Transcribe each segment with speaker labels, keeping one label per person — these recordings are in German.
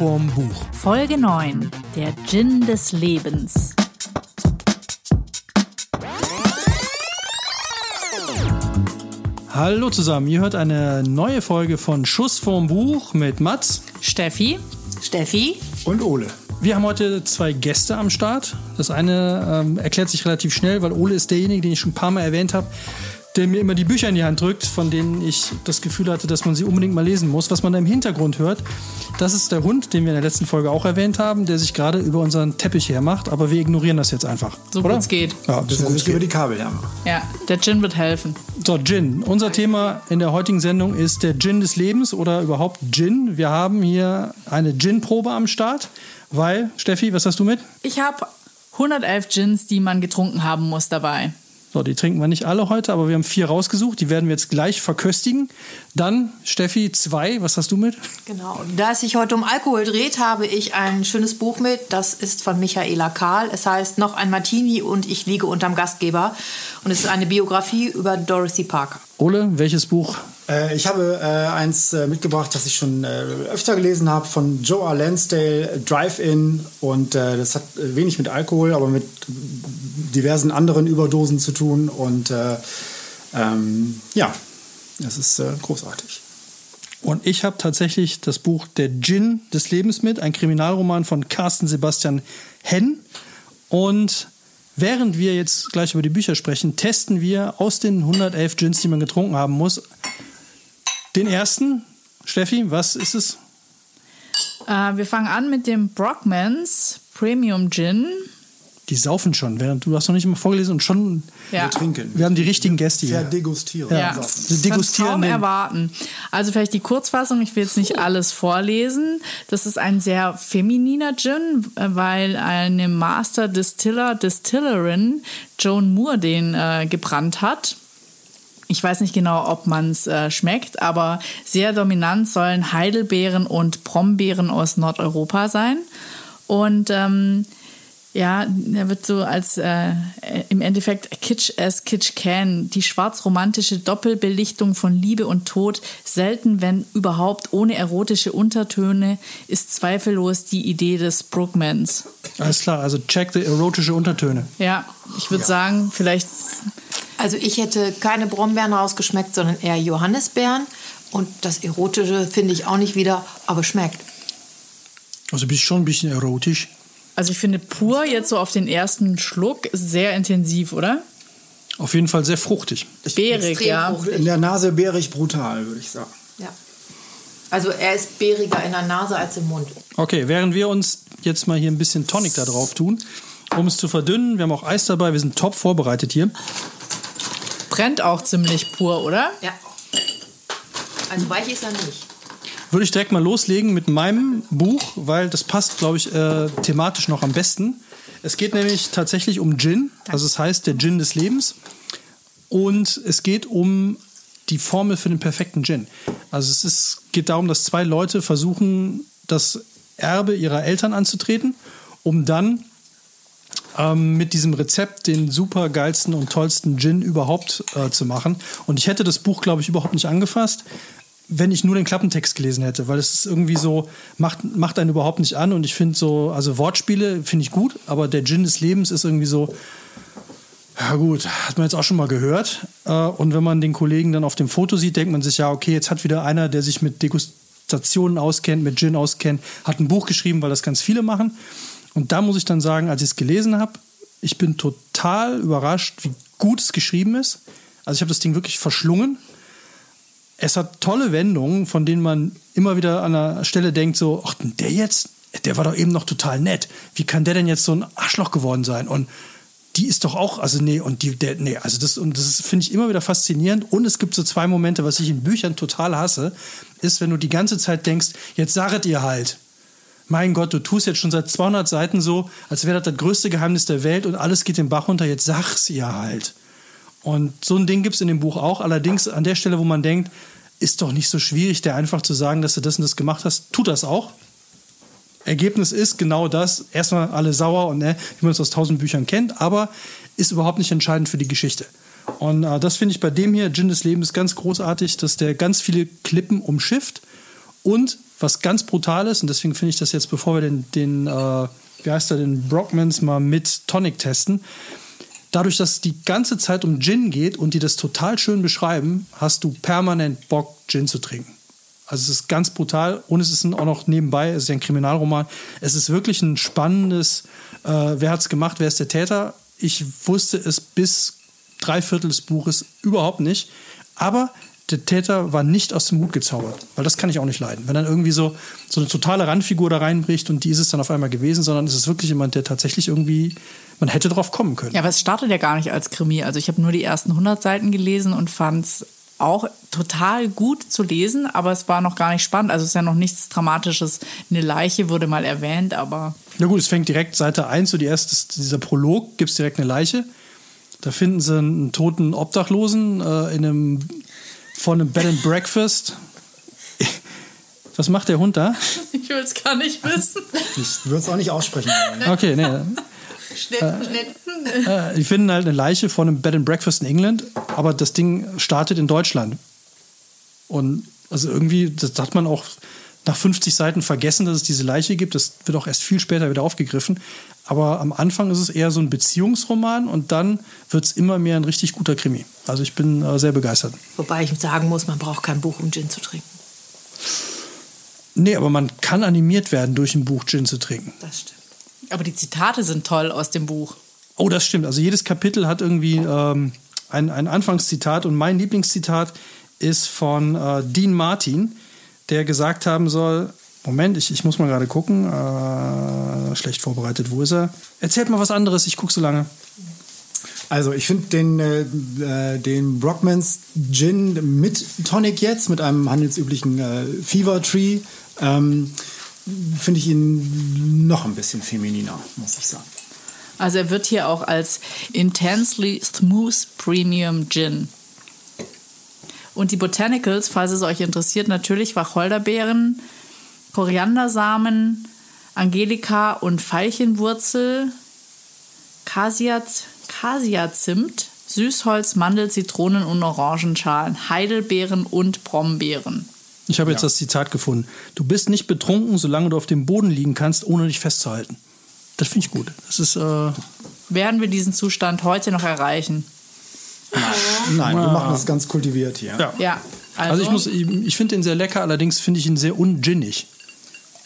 Speaker 1: vorm Buch.
Speaker 2: Folge 9. Der Gin des Lebens.
Speaker 1: Hallo zusammen, ihr hört eine neue Folge von Schuss vorm Buch mit Mats.
Speaker 2: Steffi.
Speaker 3: Steffi.
Speaker 4: Und Ole.
Speaker 1: Wir haben heute zwei Gäste am Start. Das eine ähm, erklärt sich relativ schnell, weil Ole ist derjenige, den ich schon ein paar Mal erwähnt habe, der mir immer die Bücher in die Hand drückt, von denen ich das Gefühl hatte, dass man sie unbedingt mal lesen muss. Was man da im Hintergrund hört, das ist der Hund, den wir in der letzten Folge auch erwähnt haben, der sich gerade über unseren Teppich hermacht. Aber wir ignorieren das jetzt einfach.
Speaker 2: So gut es geht.
Speaker 1: Ja,
Speaker 4: Das
Speaker 1: so
Speaker 4: ist
Speaker 1: gut
Speaker 4: nicht
Speaker 1: es
Speaker 4: über
Speaker 1: geht.
Speaker 4: die Kabel, ja.
Speaker 2: Ja, der Gin wird helfen.
Speaker 1: So, Gin. Unser Thema in der heutigen Sendung ist der Gin des Lebens oder überhaupt Gin. Wir haben hier eine Gin-Probe am Start, weil, Steffi, was hast du mit?
Speaker 2: Ich habe 111 Gins, die man getrunken haben muss dabei.
Speaker 1: So, die trinken wir nicht alle heute, aber wir haben vier rausgesucht. Die werden wir jetzt gleich verköstigen. Dann, Steffi, zwei. Was hast du mit?
Speaker 3: Genau. Da es sich heute um Alkohol dreht, habe ich ein schönes Buch mit. Das ist von Michaela Kahl. Es heißt Noch ein Martini und ich liege unterm Gastgeber. Und es ist eine Biografie über Dorothy Parker.
Speaker 1: Ole, welches Buch?
Speaker 4: Äh, ich habe äh, eins äh, mitgebracht, das ich schon äh, öfter gelesen habe, von Joe R. Lansdale, Drive-In. Und äh, das hat äh, wenig mit Alkohol, aber mit diversen anderen Überdosen zu tun. Und äh, ähm, ja, das ist großartig.
Speaker 1: Und ich habe tatsächlich das Buch Der Gin des Lebens mit, ein Kriminalroman von Carsten Sebastian Henn. Und während wir jetzt gleich über die Bücher sprechen, testen wir aus den 111 Gins, die man getrunken haben muss, den ersten. Steffi, was ist es?
Speaker 2: Äh, wir fangen an mit dem Brockmans Premium Gin.
Speaker 1: Die saufen schon, während du hast noch nicht mal vorgelesen und schon
Speaker 2: Ja.
Speaker 4: Wir trinken.
Speaker 1: wir haben die richtigen Gäste hier.
Speaker 4: Verdegustieren.
Speaker 2: Ja,
Speaker 4: So.
Speaker 1: Sie degustieren
Speaker 2: kaum erwarten. Also vielleicht die Kurzfassung, ich will jetzt nicht alles vorlesen. Das ist ein sehr femininer Gin, äh, weil eine Master Distiller, Distillerin, Joan Moore, den äh, gebrannt hat. Ich weiß nicht genau, ob man es äh, schmeckt, aber sehr dominant sollen Heidelbeeren und Brombeeren aus Nordeuropa sein. Und ähm, ja, er wird so als äh, im Endeffekt Kitsch as Kitsch can. Die schwarz-romantische Doppelbelichtung von Liebe und Tod, selten, wenn überhaupt ohne erotische Untertöne, ist zweifellos die Idee des Brookmans.
Speaker 1: Alles klar, also check the erotische Untertöne.
Speaker 2: Ja, ich würde sagen, vielleicht
Speaker 3: Also ich hätte keine Brombeeren rausgeschmeckt, sondern eher Johannisbeeren. Und das Erotische finde ich auch nicht wieder, aber schmeckt.
Speaker 1: Also bist schon ein bisschen erotisch.
Speaker 2: Also ich finde pur jetzt so auf den ersten Schluck sehr intensiv, oder?
Speaker 1: Auf jeden Fall sehr fruchtig.
Speaker 2: Beerig,
Speaker 3: Extrem
Speaker 2: ja.
Speaker 3: fruchtig.
Speaker 4: In der Nase bärig brutal, würde ich sagen.
Speaker 3: Ja. Also er ist beeriger in der Nase als im Mund.
Speaker 1: Okay, während wir uns jetzt mal hier ein bisschen Tonic da drauf tun, um es zu verdünnen, wir haben auch Eis dabei, wir sind top vorbereitet hier.
Speaker 2: Brennt auch ziemlich pur, oder?
Speaker 3: Ja. Also weich ist er nicht.
Speaker 1: Würde ich direkt mal loslegen mit meinem Buch, weil das passt, glaube ich, äh, thematisch noch am besten. Es geht nämlich tatsächlich um Gin, also es heißt der Gin des Lebens. Und es geht um die Formel für den perfekten Gin. Also es ist, geht darum, dass zwei Leute versuchen, das Erbe ihrer Eltern anzutreten, um dann ähm, mit diesem Rezept den super geilsten und tollsten Gin überhaupt äh, zu machen. Und ich hätte das Buch, glaube ich, überhaupt nicht angefasst, wenn ich nur den Klappentext gelesen hätte, weil es ist irgendwie so, macht, macht einen überhaupt nicht an. Und ich finde so, also Wortspiele finde ich gut, aber der Gin des Lebens ist irgendwie so, ja gut, hat man jetzt auch schon mal gehört. Äh, Und wenn man den Kollegen dann auf dem Foto sieht, denkt man sich, ja, okay, jetzt hat wieder einer, der sich mit Degustationen auskennt, mit Gin auskennt, hat ein Buch geschrieben, weil das ganz viele machen. Und da muss ich dann sagen, als ich es gelesen habe, ich bin total überrascht, wie gut es geschrieben ist. Also ich habe das Ding wirklich verschlungen. Es hat tolle Wendungen, von denen man immer wieder an der Stelle denkt, so, ach, der jetzt, der war doch eben noch total nett. Wie kann der denn jetzt so ein Arschloch geworden sein? Und die ist doch auch, also nee, und die, der, nee, also das, das finde ich immer wieder faszinierend. Und es gibt so zwei Momente, was ich in Büchern total hasse, ist, wenn du die ganze Zeit denkst, jetzt saget ihr halt. Mein Gott, du tust jetzt schon seit 200 Seiten so, als wäre das das größte Geheimnis der Welt und alles geht den Bach runter, jetzt sag's ihr halt. Und so ein Ding gibt es in dem Buch auch. Allerdings an der Stelle, wo man denkt, ist doch nicht so schwierig, der einfach zu sagen, dass du das und das gemacht hast, tut das auch. Ergebnis ist genau das. Erstmal alle sauer und ne, wie man es aus tausend Büchern kennt, aber ist überhaupt nicht entscheidend für die Geschichte. Und äh, das finde ich bei dem hier, Gin des Lebens, ganz großartig, dass der ganz viele Klippen umschifft und was ganz brutal ist. Und deswegen finde ich das jetzt, bevor wir den, den äh, wie heißt der, den Brockmans mal mit Tonic testen, dadurch, dass es die ganze Zeit um Gin geht und die das total schön beschreiben, hast du permanent Bock, Gin zu trinken. Also es ist ganz brutal und es ist auch noch nebenbei, es ist ja ein Kriminalroman. Es ist wirklich ein spannendes, äh, wer es gemacht, wer ist der Täter? Ich wusste es bis drei Viertel des Buches überhaupt nicht. Aber der Täter war nicht aus dem Hut gezaubert, weil das kann ich auch nicht leiden. Wenn dann irgendwie so, so eine totale Randfigur da reinbricht und die ist es dann auf einmal gewesen, sondern es ist wirklich jemand, der tatsächlich irgendwie, man hätte drauf kommen können.
Speaker 2: Ja, aber es startet ja gar nicht als Krimi. Also ich habe nur die ersten 100 Seiten gelesen und fand es auch total gut zu lesen, aber es war noch gar nicht spannend. Also es ist ja noch nichts Dramatisches. Eine Leiche wurde mal erwähnt, aber.
Speaker 1: Na gut, es fängt direkt Seite 1, so die erste, dieser Prolog, gibt es direkt eine Leiche. Da finden sie einen toten Obdachlosen äh, in einem, von einem Bed and Breakfast. Was macht der Hund da?
Speaker 2: Ich will es gar nicht wissen.
Speaker 4: Ich würde es auch nicht aussprechen.
Speaker 1: Okay, nee.
Speaker 3: Schnitt, Schnitt.
Speaker 1: Äh, die finden halt eine Leiche von einem Bed and Breakfast in England, aber das Ding startet in Deutschland. Und also irgendwie, das hat man auch nach 50 Seiten vergessen, dass es diese Leiche gibt. Das wird auch erst viel später wieder aufgegriffen. Aber am Anfang ist es eher so ein Beziehungsroman und dann wird es immer mehr ein richtig guter Krimi. Also ich bin äh, sehr begeistert.
Speaker 3: Wobei ich sagen muss, man braucht kein Buch, um Gin zu trinken.
Speaker 1: Nee, aber man kann animiert werden, durch ein Buch Gin zu trinken.
Speaker 3: Das stimmt.
Speaker 2: Aber die Zitate sind toll aus dem Buch.
Speaker 1: Oh, das stimmt. Also jedes Kapitel hat irgendwie ähm, ein, ein Anfangszitat und mein Lieblingszitat ist von äh, Dean Martin, der gesagt haben soll, Moment, ich, ich muss mal gerade gucken, äh, schlecht vorbereitet, wo ist er? Erzählt mal was anderes, ich gucke so lange.
Speaker 4: Also ich finde den, äh, äh, den Brockmans Gin mit Tonic jetzt, mit einem handelsüblichen äh, Fever Tree, ähm, finde ich ihn noch ein bisschen femininer, muss ich sagen.
Speaker 2: Also er wird hier auch als Intensely Smooth Premium Gin. Und die Botanicals, falls es euch interessiert, natürlich Wacholderbeeren, Koriandersamen, Angelika und Veilchenwurzel, Kasiazimt, Süßholz, Mandel, Zitronen und Orangenschalen, Heidelbeeren und Brombeeren.
Speaker 1: Ich habe jetzt das Zitat gefunden. Du bist nicht betrunken, solange du auf dem Boden liegen kannst, ohne dich festzuhalten. Das finde ich gut. Das ist, äh,
Speaker 2: Werden wir diesen Zustand heute noch erreichen?
Speaker 4: Nein, wir machen das ganz kultiviert hier.
Speaker 1: ja.
Speaker 2: Ja. Also,
Speaker 1: Also ich, muss- ich, ich finde den sehr lecker, allerdings finde ich ihn sehr unginnig.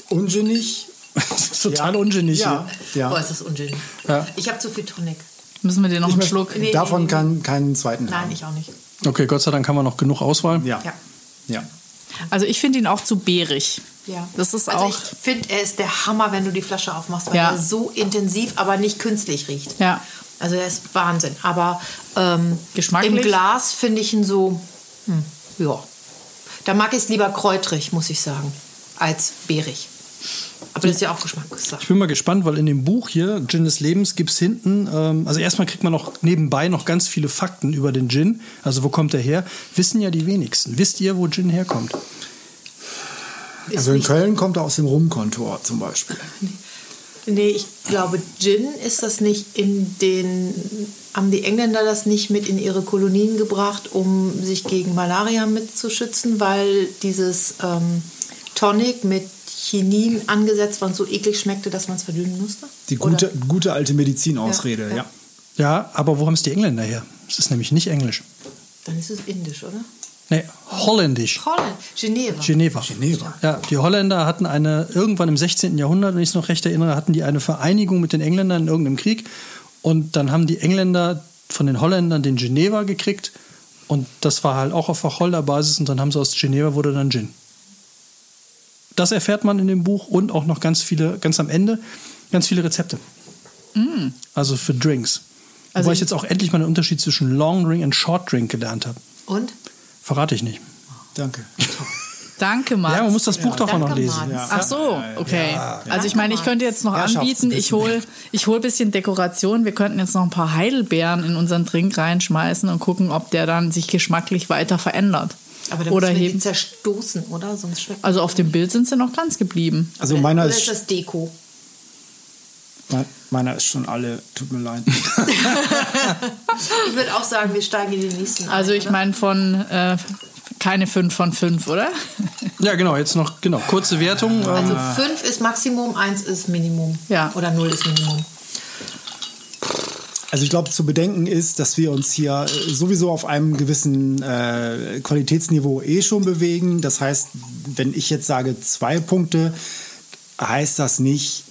Speaker 4: Unginnig.
Speaker 1: Das ist total unginnig.
Speaker 4: Ja, ja.
Speaker 3: Boah, ist das unsinnig.
Speaker 1: Ja.
Speaker 3: Ich habe zu viel Tonic.
Speaker 2: müssen wir dir noch
Speaker 4: Ich
Speaker 2: einen
Speaker 4: möchte
Speaker 2: Schluck.
Speaker 3: Nee,
Speaker 4: davon
Speaker 3: nee, nee.
Speaker 4: Kein, keinen zweiten
Speaker 3: Nein,
Speaker 4: haben.
Speaker 3: ich auch nicht.
Speaker 1: Okay, Gott sei Dank haben wir noch genug Auswahl.
Speaker 4: Ja.
Speaker 3: Ja.
Speaker 4: ja.
Speaker 2: Also ich finde ihn auch zu beerig.
Speaker 3: Ja.
Speaker 2: Das ist
Speaker 3: also
Speaker 2: auch.
Speaker 3: ich finde, er ist der Hammer, wenn du die Flasche aufmachst, weil
Speaker 2: Ja.
Speaker 3: er so intensiv, aber nicht künstlich riecht.
Speaker 2: Ja.
Speaker 3: Also er ist Wahnsinn. Aber ähm,
Speaker 2: Geschmacklich?
Speaker 3: im Glas finde ich ihn so, hm, ja. Da mag ich es lieber kräutrig, muss ich sagen, als beerig. Aber das ist ja auch Geschmackssache.
Speaker 1: Ich bin mal gespannt, weil in dem Buch hier, Gin des Lebens, gibt es hinten, ähm, also erstmal kriegt man noch nebenbei noch ganz viele Fakten über den Gin. Also wo kommt er her? Wissen ja die wenigsten. Wisst ihr, wo Gin herkommt?
Speaker 3: Ist
Speaker 4: Also in Köln kommt er aus dem Rumkontor zum Beispiel.
Speaker 3: Nee, ich glaube, Gin ist das nicht in den. Haben die Engländer das nicht mit in ihre Kolonien gebracht, um sich gegen Malaria mitzuschützen, weil dieses ähm, Tonic mit Chinin angesetzt war und so eklig schmeckte, dass man es verdünnen musste?
Speaker 4: Die gute,
Speaker 3: Oder?
Speaker 4: gute alte Medizinausrede,
Speaker 3: Ja,
Speaker 4: ja.
Speaker 3: ja.
Speaker 1: Ja, aber wo haben es die Engländer her? Es ist nämlich nicht Englisch.
Speaker 3: Dann ist es indisch, oder?
Speaker 1: Nee, holländisch.
Speaker 3: Holland, Geneva.
Speaker 1: Geneva.
Speaker 4: Geneva.
Speaker 1: Ja, die Holländer hatten eine, irgendwann im 16. Jahrhundert, wenn ich es noch recht erinnere, hatten die eine Vereinigung mit den Engländern in irgendeinem Krieg. Und dann haben die Engländer von den Holländern den Geneva gekriegt. Und das war halt auch auf Wacholderbasis. Und dann haben sie aus Geneva wurde dann Gin. Das erfährt man in dem Buch und auch noch ganz viele, ganz am Ende, ganz viele Rezepte. Also für Drinks.
Speaker 2: Also
Speaker 1: Wobei ich
Speaker 2: ich-
Speaker 1: jetzt auch endlich mal den Unterschied zwischen Long Drink und Short Drink gelernt habe.
Speaker 3: Und?
Speaker 1: Verrate ich nicht.
Speaker 4: Danke.
Speaker 2: Danke, Mats.
Speaker 1: Ja, man muss das Buch doch auch noch lesen.
Speaker 3: Mats.
Speaker 2: Ach so, okay. Also ich meine, ich könnte jetzt noch anbieten, ich hole ich hol ein bisschen Dekoration. Wir könnten jetzt noch ein paar Heidelbeeren in unseren Drink reinschmeißen und gucken, ob der dann sich geschmacklich weiter verändert.
Speaker 3: Aber dann
Speaker 2: Oder
Speaker 3: müssen wir die
Speaker 2: heben.
Speaker 3: zerstoßen, oder? Sonst schmeckt
Speaker 2: Also auf dem Bild sind sie noch ganz geblieben.
Speaker 4: Also meiner
Speaker 3: ist
Speaker 4: ist,
Speaker 3: das Deko?
Speaker 4: Me- meiner ist schon alle, tut mir leid.
Speaker 3: Ich würde auch sagen, wir steigen in den nächsten
Speaker 2: Also ich meine von äh, keine 5 von 5, oder?
Speaker 1: Ja, genau, jetzt noch genau kurze Wertung. Ähm,
Speaker 3: Also 5 ist Maximum, 1 ist Minimum.
Speaker 2: Ja.
Speaker 3: Oder 0 ist Minimum.
Speaker 4: Also ich glaube, zu bedenken ist, dass wir uns hier äh, sowieso auf einem gewissen äh, Qualitätsniveau eh schon bewegen. Das heißt, wenn ich jetzt sage zwei Punkte, heißt das nicht,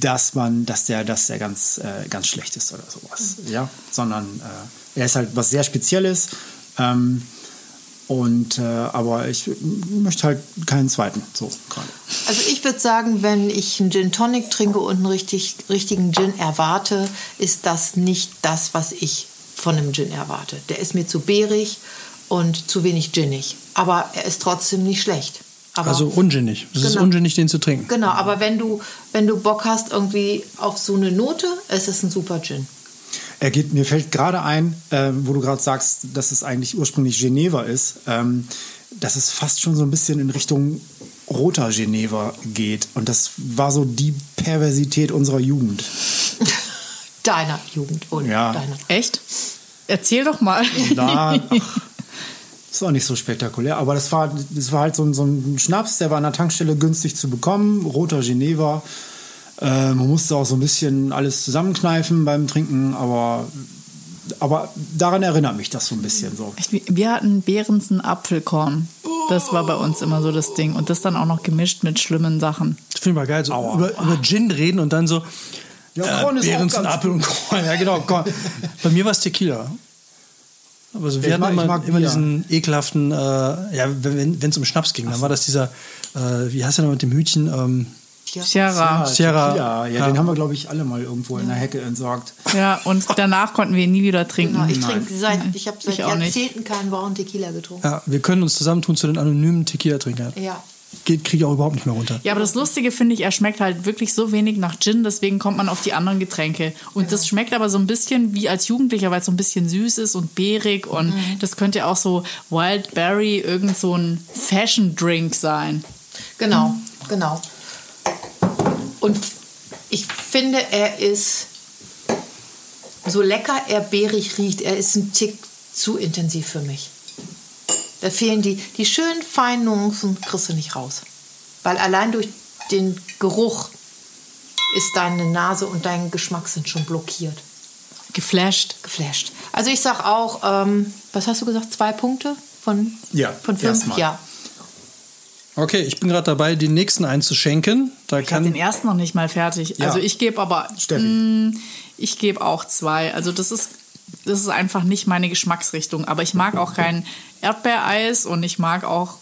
Speaker 4: dass man, dass der, dass der ganz, äh, ganz schlecht ist oder sowas. Ja, sondern äh, er ist halt was sehr Spezielles. Ähm, und äh, aber ich möchte halt keinen zweiten. So gerade.
Speaker 3: Also ich würde sagen, wenn ich einen Gin Tonic trinke und einen richtig, richtigen Gin erwarte, ist das nicht das, was ich von einem Gin erwarte. Der ist mir zu beerig und zu wenig ginnig. Aber er ist trotzdem nicht schlecht. Aber
Speaker 1: also unsinnig. Es ist
Speaker 3: Genau.
Speaker 1: unsinnig, den zu trinken.
Speaker 3: Genau, aber wenn du, wenn du Bock hast irgendwie auf so eine Note, ist es ein super Gin.
Speaker 4: Er geht, mir fällt gerade ein, äh, wo du gerade sagst, dass es eigentlich ursprünglich Geneva ist, ähm, dass es fast schon so ein bisschen in Richtung roter Geneva geht. Und das war so die Perversität unserer Jugend.
Speaker 3: Deiner Jugend und
Speaker 4: Ja.
Speaker 3: deiner.
Speaker 2: Echt? Erzähl doch mal.
Speaker 4: Da, ach, das war nicht so spektakulär, aber das war, das war halt so ein, so ein Schnaps, der war an der Tankstelle günstig zu bekommen, roter Geneva. Äh, man musste auch so ein bisschen alles zusammenkneifen beim Trinken, aber, aber daran erinnert mich das so ein bisschen so.
Speaker 2: Echt, wir- hatten Behrensen Apfelkorn. Das war bei uns immer so das Ding. Und das dann auch noch gemischt mit schlimmen Sachen.
Speaker 1: Ich finde mal geil, so über, über Gin reden und dann so
Speaker 4: Ja, Korn ist auch
Speaker 1: Behrensen,
Speaker 4: ganz
Speaker 1: Apfel und Korn. Ja, genau. Korn. Bei mir war es Tequila. Aber so, wir
Speaker 4: Ich
Speaker 1: hatten
Speaker 4: mag- ich
Speaker 1: immer,
Speaker 4: mag
Speaker 1: immer diesen ekelhaften, äh, ja, wenn es um Schnaps ging, dann war das dieser, äh, wie heißt der noch mit dem Hütchen? Ähm,
Speaker 2: Sierra.
Speaker 1: Sierra.
Speaker 4: Tequila. Ja,
Speaker 1: Ja.
Speaker 4: den haben wir, glaube ich, alle mal irgendwo in der Hecke entsorgt.
Speaker 2: Ja, und danach konnten wir ihn nie wieder trinken.
Speaker 3: Genau, ich trinke seit, ich habe seit
Speaker 2: Ich auch nicht.
Speaker 3: Jahrzehnten keinen braunen Tequila getrunken.
Speaker 1: ja, wir können uns zusammentun zu den anonymen Tequila-Trinkern.
Speaker 3: Ja.
Speaker 1: Geht, kriege ich auch überhaupt nicht mehr runter.
Speaker 2: Ja, aber das Lustige finde ich, er schmeckt halt wirklich so wenig nach Gin, deswegen kommt man auf die anderen Getränke. Und das schmeckt aber so ein bisschen wie als Jugendlicher, weil es so ein bisschen süß ist und beerig und das könnte auch so Wildberry, irgend so ein Fashion Drink sein.
Speaker 3: Genau, genau. Und ich finde, er ist so lecker er beerig riecht. Er ist ein Tick zu intensiv für mich. Da fehlen die, die schönen feinen Nuancen, kriegst du nicht raus. Weil allein durch den Geruch ist deine Nase und dein Geschmack sind schon blockiert.
Speaker 2: Geflasht.
Speaker 3: Geflasht. Also ich sag auch, ähm, was hast du gesagt, zwei Punkte von,
Speaker 4: Ja,
Speaker 3: von fünf? Ja.
Speaker 1: Okay, ich bin gerade dabei, den nächsten einzuschenken. Da
Speaker 2: Ich habe
Speaker 1: kann
Speaker 2: den ersten noch nicht mal fertig.
Speaker 4: Ja.
Speaker 2: Also ich gebe aber,
Speaker 4: Steffi.
Speaker 2: Mm, ich gebe auch zwei. Also das ist, das ist einfach nicht meine Geschmacksrichtung. Aber ich mag auch kein Erdbeereis und ich mag auch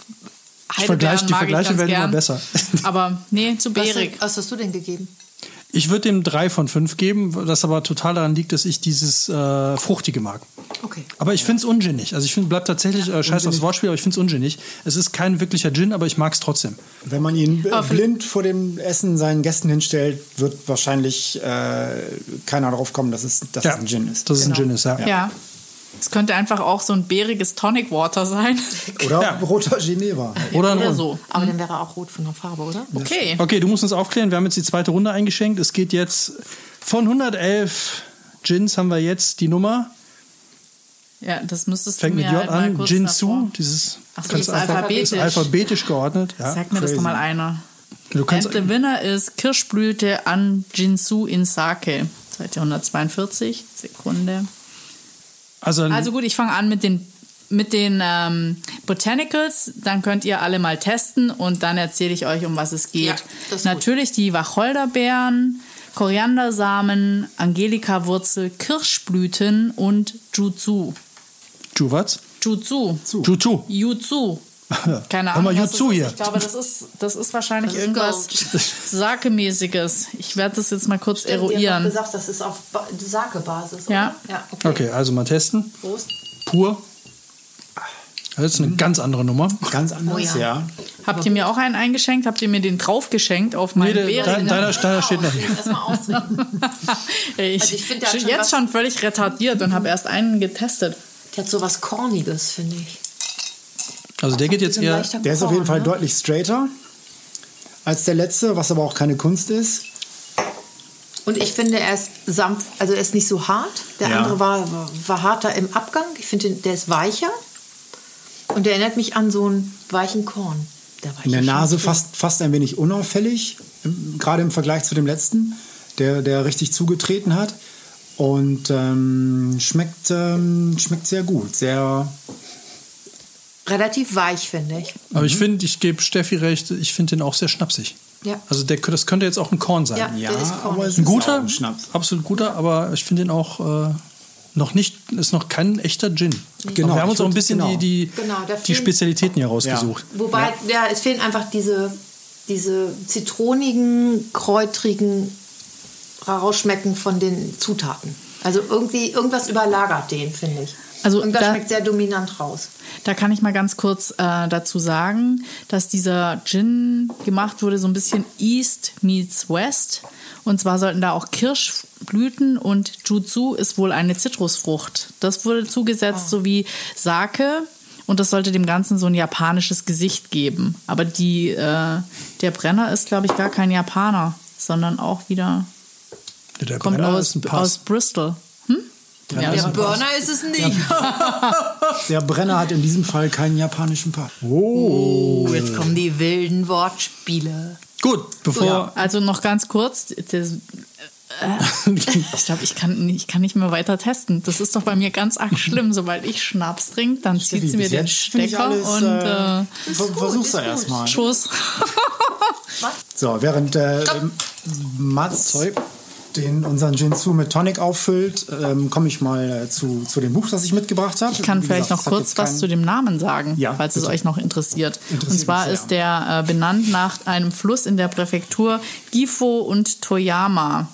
Speaker 1: Ich
Speaker 2: Heidelbeeren
Speaker 1: die
Speaker 2: mag ich
Speaker 1: Vergleiche
Speaker 2: ganz
Speaker 1: werden immer
Speaker 2: gern.
Speaker 1: besser.
Speaker 2: Aber nee, zu
Speaker 3: Was,
Speaker 2: beerig.
Speaker 3: was hast du denn gegeben?
Speaker 1: Ich würde dem drei von fünf geben, was aber total daran liegt, dass ich dieses äh, Fruchtige mag.
Speaker 3: Okay.
Speaker 1: Aber ich finde es unginnig. Also ich finde, bleibt tatsächlich, äh, scheiß aufs Wortspiel, aber ich finde es unginnig. Es ist kein wirklicher Gin, aber ich mag es trotzdem.
Speaker 4: Wenn man ihn
Speaker 2: Aber für-
Speaker 4: blind vor dem Essen seinen Gästen hinstellt, wird wahrscheinlich äh, keiner drauf kommen, dass es, dass es ein Gin ist.
Speaker 1: Dass es ein Gin ist, ja.
Speaker 2: Ja. Es könnte einfach auch so ein beeriges Tonic Water sein.
Speaker 4: Oder
Speaker 1: Ja.
Speaker 4: roter Geneva.
Speaker 1: Oder,
Speaker 2: Oder so.
Speaker 3: Aber dann wäre er auch rot von der Farbe, oder?
Speaker 2: Okay.
Speaker 1: Okay, du musst uns aufklären. Wir haben jetzt die zweite Runde eingeschenkt. Es geht jetzt von 111 Gins haben wir jetzt die Nummer.
Speaker 2: Ja, das müsstest
Speaker 1: Fängt
Speaker 2: du
Speaker 1: mit
Speaker 2: mir
Speaker 1: J
Speaker 2: halt
Speaker 1: an. Gin zu. Dieses
Speaker 2: Ach so, das ist
Speaker 1: einfach-
Speaker 2: alphabetisch.
Speaker 1: ist alphabetisch geordnet. Ja.
Speaker 2: Sag mir das
Speaker 4: Crazy.
Speaker 2: doch mal einer.
Speaker 1: Du kannst,
Speaker 2: And the winner ist Kirschblüte an Jinsu in Sake. Seite 142. Sekunde.
Speaker 1: Also,
Speaker 2: Also gut, ich fange an mit den, mit den ähm, Botanicals. Dann könnt ihr alle mal testen und dann erzähle ich euch, um was es geht.
Speaker 3: Ja,
Speaker 2: Natürlich die Wacholderbeeren, Koriandersamen, Angelikawurzel, Kirschblüten und Jutsu.
Speaker 1: Juwatz.
Speaker 2: Jutsu.
Speaker 1: Juju.
Speaker 2: Jutsu. Keine
Speaker 1: Hör
Speaker 2: Ahnung.
Speaker 1: mal
Speaker 2: was
Speaker 1: Jutsu
Speaker 2: das ist.
Speaker 1: hier.
Speaker 2: Ich glaube, das ist, das ist wahrscheinlich
Speaker 3: Das ist
Speaker 2: irgendwas. Sake-mäßiges. Ich werde das jetzt mal kurz
Speaker 3: Stimmt, ihr habt
Speaker 2: eruieren.
Speaker 3: gesagt, das ist auf Ba- Sake-Basis. oder?
Speaker 2: Ja.
Speaker 3: ja okay.
Speaker 1: Okay, also mal testen.
Speaker 3: Prost.
Speaker 1: Pur. Das ist eine ganz andere Nummer.
Speaker 4: Ganz anders,
Speaker 3: Oh ja.
Speaker 4: ja.
Speaker 2: Habt ihr mir auch einen eingeschenkt? Habt ihr mir den draufgeschenkt auf meinen
Speaker 1: der-
Speaker 2: Beeren?
Speaker 1: dein- deiner, deiner steht noch hier.
Speaker 2: Ich,
Speaker 3: Also ich
Speaker 2: bin jetzt schon völlig retardiert und habe erst einen getestet.
Speaker 3: Der hat so was Korniges, finde ich.
Speaker 1: Also der geht jetzt eher.
Speaker 4: Der ist auf jeden Fall
Speaker 3: ne?
Speaker 4: deutlich straighter als der letzte, was aber auch keine Kunst ist.
Speaker 3: Und ich finde, er ist sanft, also er ist nicht so hart. Der
Speaker 4: Ja.
Speaker 3: andere war, war, war harter im Abgang. Ich finde, der ist weicher. Und der erinnert mich an so einen weichen Korn. Der weiche
Speaker 4: In der Nase fast, fast ein wenig unauffällig, gerade im Vergleich zu dem letzten, der, der richtig zugetreten hat. Und ähm, schmeckt, ähm, schmeckt sehr gut. Sehr,
Speaker 3: Relativ weich, finde ich.
Speaker 1: Aber ich finde, ich gebe Steffi recht, ich finde den auch sehr schnapsig.
Speaker 3: Ja.
Speaker 1: Also der, das könnte jetzt auch ein Korn sein.
Speaker 3: Ja.
Speaker 4: ja,
Speaker 3: Der ist
Speaker 4: aber es
Speaker 1: Ein
Speaker 4: ist auch
Speaker 1: guter,
Speaker 4: ein Schnaps.
Speaker 1: absolut guter, aber ich finde den auch äh, noch nicht, ist noch kein echter Gin.
Speaker 4: Genau,
Speaker 1: aber wir haben uns auch ein bisschen
Speaker 4: genau.
Speaker 1: die, die,
Speaker 3: Genau,
Speaker 1: die
Speaker 3: fehlen-
Speaker 1: Spezialitäten hier rausgesucht.
Speaker 3: Wobei, ja. es fehlen einfach diese, diese zitronigen, kräutrigen Rausschmecken von den Zutaten. Also irgendwie, irgendwas überlagert den, finde ich.
Speaker 2: Also
Speaker 3: irgendwas
Speaker 2: da-
Speaker 3: schmeckt sehr dominant raus.
Speaker 2: Da kann ich mal ganz kurz äh, dazu sagen, dass dieser Gin gemacht wurde so ein bisschen East meets West. Und zwar sollten da auch Kirschblüten und Jutsu ist wohl eine Zitrusfrucht. Das wurde zugesetzt sowie Sake. Und das sollte dem Ganzen so ein japanisches Gesicht geben. Aber die, äh, der Brenner ist, glaube ich, gar kein Japaner, sondern auch wieder
Speaker 1: Der
Speaker 2: kommt
Speaker 1: Brenner
Speaker 2: aus,
Speaker 1: ist ein Pass.
Speaker 2: aus Bristol. Ja,
Speaker 3: Der Burner ist es nicht.
Speaker 4: Der Brenner hat in diesem Fall keinen japanischen Pass.
Speaker 3: Oh, jetzt kommen die wilden Wortspiele.
Speaker 1: Gut, bevor.
Speaker 2: Ja, also noch ganz kurz. Das, äh, ich glaube, ich kann, nicht- ich kann nicht mehr weiter testen. Das ist doch bei mir ganz arg schlimm. Sobald ich Schnaps trinke, dann zieht sie mir den Stecker
Speaker 4: alles,
Speaker 2: und
Speaker 4: äh,
Speaker 2: äh,
Speaker 4: ver- Versuch's
Speaker 3: gut.
Speaker 4: erstmal.
Speaker 2: Schuss.
Speaker 4: So, während äh, Mats den unseren Gin zu mit Tonic auffüllt, ähm, komme ich mal äh, zu, zu dem Buch, das ich mitgebracht habe.
Speaker 2: Ich kann
Speaker 4: Wie
Speaker 2: vielleicht
Speaker 4: gesagt,
Speaker 2: noch
Speaker 4: es
Speaker 2: kurz was
Speaker 4: kein-
Speaker 2: zu dem Namen sagen,
Speaker 4: Ja,
Speaker 2: falls es
Speaker 4: bitte.
Speaker 2: euch noch interessiert.
Speaker 4: Interessiert
Speaker 2: und zwar
Speaker 4: mich
Speaker 2: ist der äh, benannt nach einem Fluss in der Präfektur Gifo und Toyama,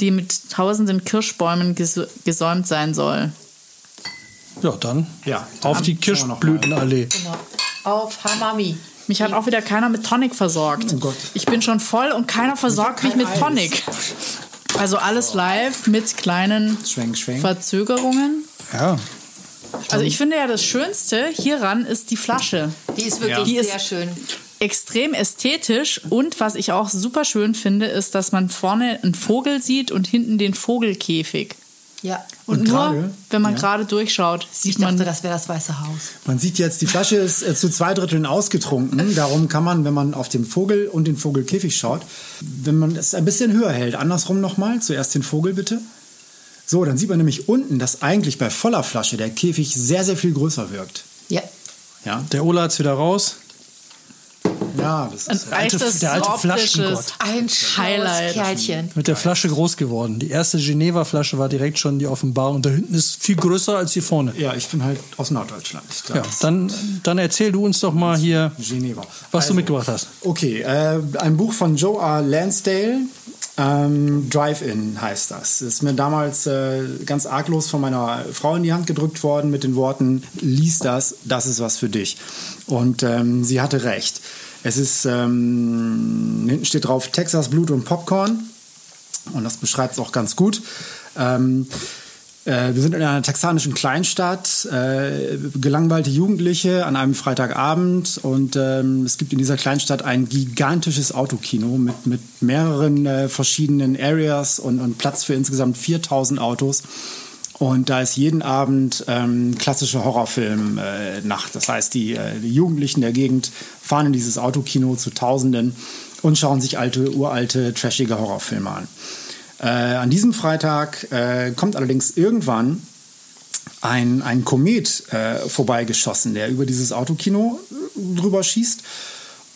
Speaker 2: die mit tausenden Kirschbäumen ges gesäumt sein soll.
Speaker 1: Ja, dann
Speaker 4: Ja,
Speaker 1: auf
Speaker 4: dann
Speaker 1: die. Kirschblütenallee.
Speaker 3: Genau. Auf Hamami.
Speaker 2: Mich hat auch wieder keiner mit Tonic versorgt.
Speaker 4: Oh Gott.
Speaker 2: Ich bin schon voll und keiner versorgt mich mit
Speaker 4: Eis.
Speaker 2: Tonic. Also alles live mit kleinen
Speaker 4: Schwenk, schwenk.
Speaker 2: Verzögerungen.
Speaker 1: Ja.
Speaker 2: Also ich finde ja das Schönste hieran ist die Flasche.
Speaker 3: Die ist wirklich
Speaker 4: Ja.
Speaker 2: Die ist-
Speaker 3: sehr schön.
Speaker 2: Extrem ästhetisch und was ich auch super schön finde, ist, dass man vorne einen Vogel sieht und hinten den Vogelkäfig.
Speaker 3: Ja.
Speaker 2: Und,
Speaker 4: Und
Speaker 2: nur,
Speaker 4: gerade-
Speaker 2: wenn man
Speaker 4: ja.
Speaker 2: gerade durchschaut, sieht
Speaker 3: Ich dachte,
Speaker 2: man
Speaker 3: das wäre das Weiße Haus.
Speaker 4: Man sieht jetzt, die Flasche ist äh, zu zwei Dritteln ausgetrunken. Darum kann man, wenn man auf den Vogel und den Vogelkäfig schaut, wenn man es ein bisschen höher hält, andersrum nochmal, zuerst den Vogel bitte. So, dann sieht man nämlich unten, dass eigentlich bei voller Flasche der Käfig sehr, sehr viel größer wirkt.
Speaker 3: Ja.
Speaker 4: Ja,
Speaker 1: Der Ola hat's wieder raus.
Speaker 4: Ja das
Speaker 2: ein
Speaker 4: ist.
Speaker 1: alte-
Speaker 2: echtes
Speaker 1: der alte Flaschengott.
Speaker 3: Ein
Speaker 2: Highlight.
Speaker 3: Kerlchen.
Speaker 1: Mit der Flasche groß geworden. Die erste Geneva-Flasche war direkt schon die Offenbarung. Da hinten ist viel größer als hier vorne.
Speaker 4: Ja, ich bin halt aus Norddeutschland. Da
Speaker 1: Ja, dann, dann erzähl du uns doch mal hier,
Speaker 4: Geneva.
Speaker 1: was
Speaker 4: Also,
Speaker 1: du mitgebracht hast.
Speaker 4: Okay, äh, ein Buch von Joe R. Lansdale. Ähm, Drive-In heißt das. Ist mir damals äh, ganz arglos von meiner Frau in die Hand gedrückt worden mit den Worten: Lies das, das ist was für dich. Und ähm, sie hatte recht. Es ist, ähm, hinten steht drauf Texas Blut und Popcorn. Und das beschreibt es auch ganz gut. Ähm, äh, wir sind in einer texanischen Kleinstadt, äh, gelangweilte Jugendliche an einem Freitagabend und ähm, es gibt in dieser Kleinstadt ein gigantisches Autokino mit, mit mehreren äh, verschiedenen Areas und, und Platz für insgesamt 4000 Autos. Und da ist jeden Abend ähm, klassische Horrorfilm-Nacht. Äh, das heißt, die, äh, die Jugendlichen der Gegend fahren in dieses Autokino zu Tausenden und schauen sich alte, uralte, trashige Horrorfilme an. Äh, an diesem Freitag äh, kommt allerdings irgendwann ein, ein Komet äh, vorbeigeschossen, der über dieses Autokino äh, drüber schießt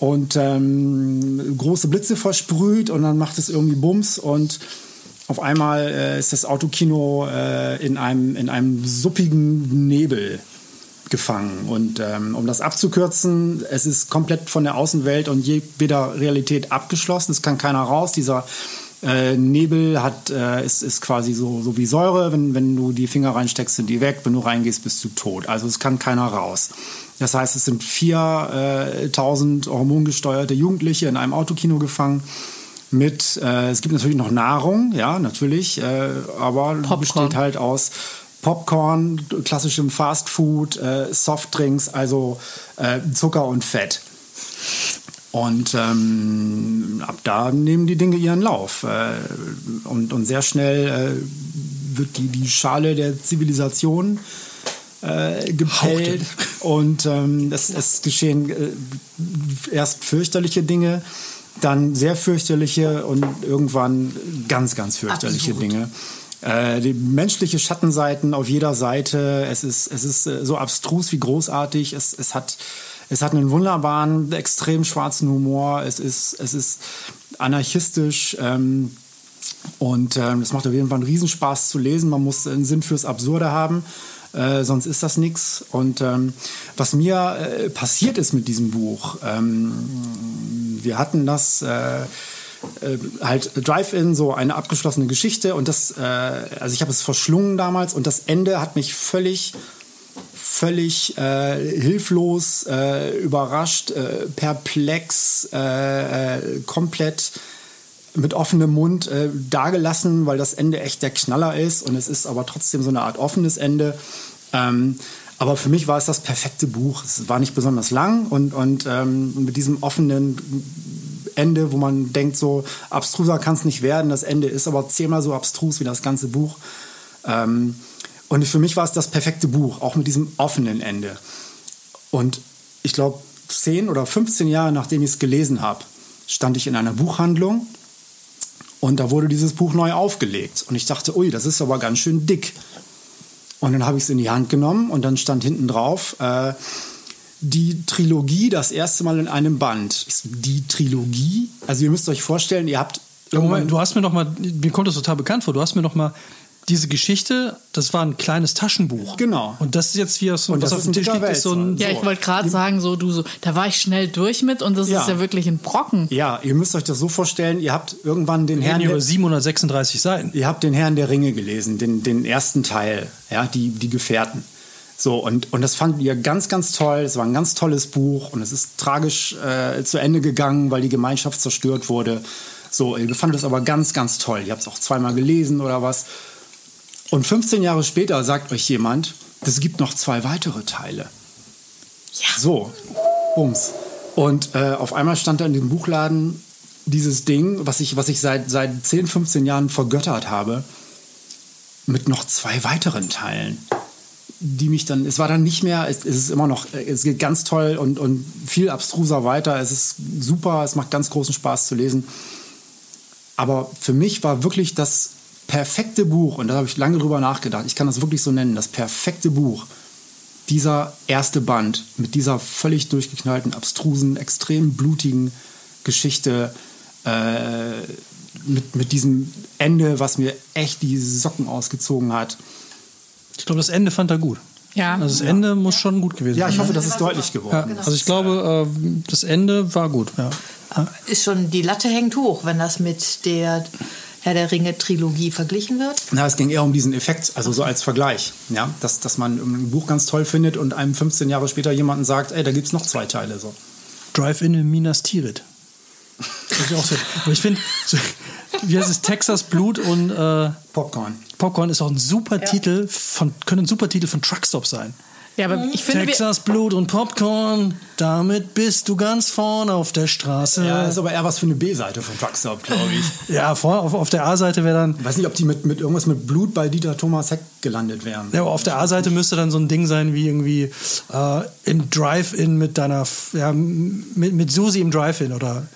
Speaker 4: und ähm, große Blitze versprüht und dann macht es irgendwie Bums und auf einmal äh, ist das Autokino äh, in, einem, in einem suppigen Nebel gefangen. Und ähm, um das abzukürzen, es ist komplett von der Außenwelt und jeder Realität abgeschlossen. Es kann keiner raus. Dieser äh, Nebel hat, äh, ist, ist quasi so, so wie Säure. Wenn, wenn du die Finger reinsteckst, sind die weg. Wenn du reingehst, bist du tot. Also es kann keiner raus. Das heißt, es sind 4000 hormongesteuerte Jugendliche in einem Autokino gefangen. Mit, äh, es gibt natürlich noch Nahrung, ja, natürlich, äh, aber
Speaker 2: Popcorn.
Speaker 4: besteht halt aus Popcorn, klassischem Fastfood, äh, Softdrinks, also äh, Zucker und Fett. Und ähm, ab da nehmen die Dinge ihren Lauf. Äh, und, und sehr schnell äh, wird die, die Schale der Zivilisation äh, gepellt. Und ähm, es, es geschehen äh, erst fürchterliche Dinge, dann sehr fürchterliche und irgendwann ganz, ganz fürchterliche
Speaker 3: Absurd.
Speaker 4: Dinge. Äh, die menschliche Schattenseiten auf jeder Seite. Es ist, es ist äh, so abstrus wie großartig. Es, es, hat, es hat einen wunderbaren, extrem schwarzen Humor. Es ist, es ist anarchistisch. Ähm, und ähm, es macht auf jeden Fall einen Riesenspaß zu lesen. Man muss einen Sinn fürs Absurde haben. Äh, sonst ist das nichts. Und ähm, was mir äh, passiert ist mit diesem Buch, ähm, wir hatten das äh, äh, halt Drive-In, so eine abgeschlossene Geschichte. Und das, äh, also ich habe es verschlungen damals und das Ende hat mich völlig völlig äh, hilflos, äh, überrascht, äh, perplex, komplett mit offenem Mund äh, dagelassen, weil das Ende echt der Knaller ist und es ist aber trotzdem so eine Art offenes Ende. Ähm, aber für mich war es das perfekte Buch. Es war nicht besonders lang und, und ähm, mit diesem offenen Ende, wo man denkt, so abstruser kann es nicht werden. Das Ende ist aber zehnmal so abstrus wie das ganze Buch. Ähm, und für mich war es das perfekte Buch, auch mit diesem offenen Ende. Und ich glaube, 10 oder 15 Jahre nachdem ich es gelesen habe, stand ich in einer Buchhandlung und da wurde dieses Buch neu aufgelegt. Und ich dachte, ui, das ist aber ganz schön dick. Und dann habe ich es in die Hand genommen und dann stand hinten drauf, äh, die Trilogie das erste Mal in einem Band. So, Die Trilogie? Also ihr müsst euch vorstellen, ihr habt
Speaker 1: Moment, du hast mir noch mal, mir kommt das total bekannt vor, du hast mir noch mal diese Geschichte, das war ein kleines Taschenbuch.
Speaker 4: Genau.
Speaker 1: Und das ist jetzt wie so,
Speaker 4: Und
Speaker 1: was
Speaker 4: das
Speaker 1: auf
Speaker 4: ist
Speaker 1: dem
Speaker 4: ein
Speaker 1: Tisch liegt, ist so ein.
Speaker 2: Ja, ich wollte gerade sagen, so du so, da war ich schnell durch mit und das
Speaker 4: Ja.
Speaker 2: ist ja wirklich ein Brocken.
Speaker 4: Ja, ihr müsst euch das so vorstellen, ihr habt irgendwann den Herrn der,
Speaker 1: über 736 Seiten.
Speaker 4: ihr habt den Herrn der Ringe gelesen, den, den ersten Teil, ja, die, die Gefährten. So, und, und das fanden wir ganz, ganz toll. Es war ein ganz tolles Buch und es ist tragisch äh, zu Ende gegangen, weil die Gemeinschaft zerstört wurde. So, ihr fandet es aber ganz, ganz toll. Ihr habt es auch zweimal gelesen oder was. Und 15 Jahre später sagt euch jemand, es gibt noch zwei weitere Teile.
Speaker 2: Ja.
Speaker 4: So, Bums. Und äh, auf einmal stand da in dem Buchladen dieses Ding, was ich, was ich seit, seit 10, 15 Jahren vergöttert habe, mit noch zwei weiteren Teilen. Die mich dann, es war dann nicht mehr, es, es ist immer noch, es geht ganz toll und, und viel abstruser weiter. Es ist super, es macht ganz großen Spaß zu lesen. Aber für mich war wirklich das perfekte Buch, und da habe ich lange drüber nachgedacht, ich kann das wirklich so nennen, das perfekte Buch, dieser erste Band mit dieser völlig durchgeknallten, abstrusen, extrem blutigen Geschichte, äh, mit, mit diesem Ende, was mir echt die Socken ausgezogen hat.
Speaker 1: Ich glaube, das Ende fand er gut.
Speaker 2: Ja.
Speaker 1: Also das Ende muss schon gut gewesen
Speaker 4: Ja, ich
Speaker 1: sein.
Speaker 4: hoffe, das ist deutlich
Speaker 1: Ja,
Speaker 4: geworden.
Speaker 1: also ich glaube, äh, das Ende war gut. Ja.
Speaker 3: Ist schon, die Latte hängt hoch, wenn das mit der Herr der Ringe Trilogie verglichen wird.
Speaker 4: Na, es ging eher um diesen Effekt, also so als Vergleich. Ja? Dass, dass man ein Buch ganz toll findet und einem 15 Jahre später jemanden sagt, ey, da gibt es noch zwei Teile. So.
Speaker 1: Drive-In in Minas Tirith. Das ist auch so. Aber ich finde, so, wie heißt es, Texas Blut und äh,
Speaker 4: Popcorn.
Speaker 1: Popcorn ist auch ein super Titel von, könnte ein super Titel von Truckstop sein.
Speaker 2: Ja, aber ich finde,
Speaker 1: Texas Blut und Popcorn, damit bist du ganz vorne auf der Straße.
Speaker 4: Ja,
Speaker 1: Ja,
Speaker 4: ist aber eher was für eine B-Seite von Truckstop, glaube ich.
Speaker 1: vor, auf, auf der A-Seite wäre dann,
Speaker 4: Ich weiß nicht, ob die mit, mit irgendwas mit Blut bei Dieter Thomas Heck gelandet wären.
Speaker 1: ja, aber auf der A-Seite müsste dann so ein Ding sein wie irgendwie äh, im Drive-In mit deiner, ja, mit, mit Susi im Drive-In oder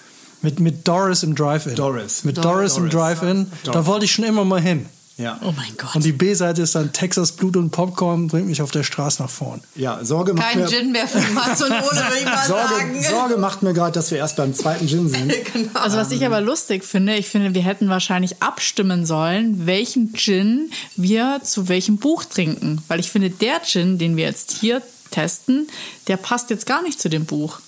Speaker 1: mit, mit Doris im Drive-In.
Speaker 4: Doris.
Speaker 1: Mit Doris, im
Speaker 4: Doris.
Speaker 1: Drive-In. Da wollte ich schon immer mal hin.
Speaker 4: Ja.
Speaker 2: oh mein Gott.
Speaker 1: Und die B-Seite ist dann Texas Blut und Popcorn bringt mich auf der Straße nach vorn.
Speaker 4: ja, Sorge macht
Speaker 3: Kein
Speaker 4: mir,
Speaker 3: Gin mehr für Mats und Ole, würde ich mal
Speaker 4: Sorge,
Speaker 3: sagen.
Speaker 4: Sorge macht mir gerade, dass wir erst beim zweiten Gin sind.
Speaker 3: Genau.
Speaker 2: Also was ich aber lustig finde, ich finde, wir hätten wahrscheinlich abstimmen sollen, welchen Gin wir zu welchem Buch trinken. Weil ich finde, der Gin, den wir jetzt hier testen, der passt jetzt gar nicht zu dem Buch.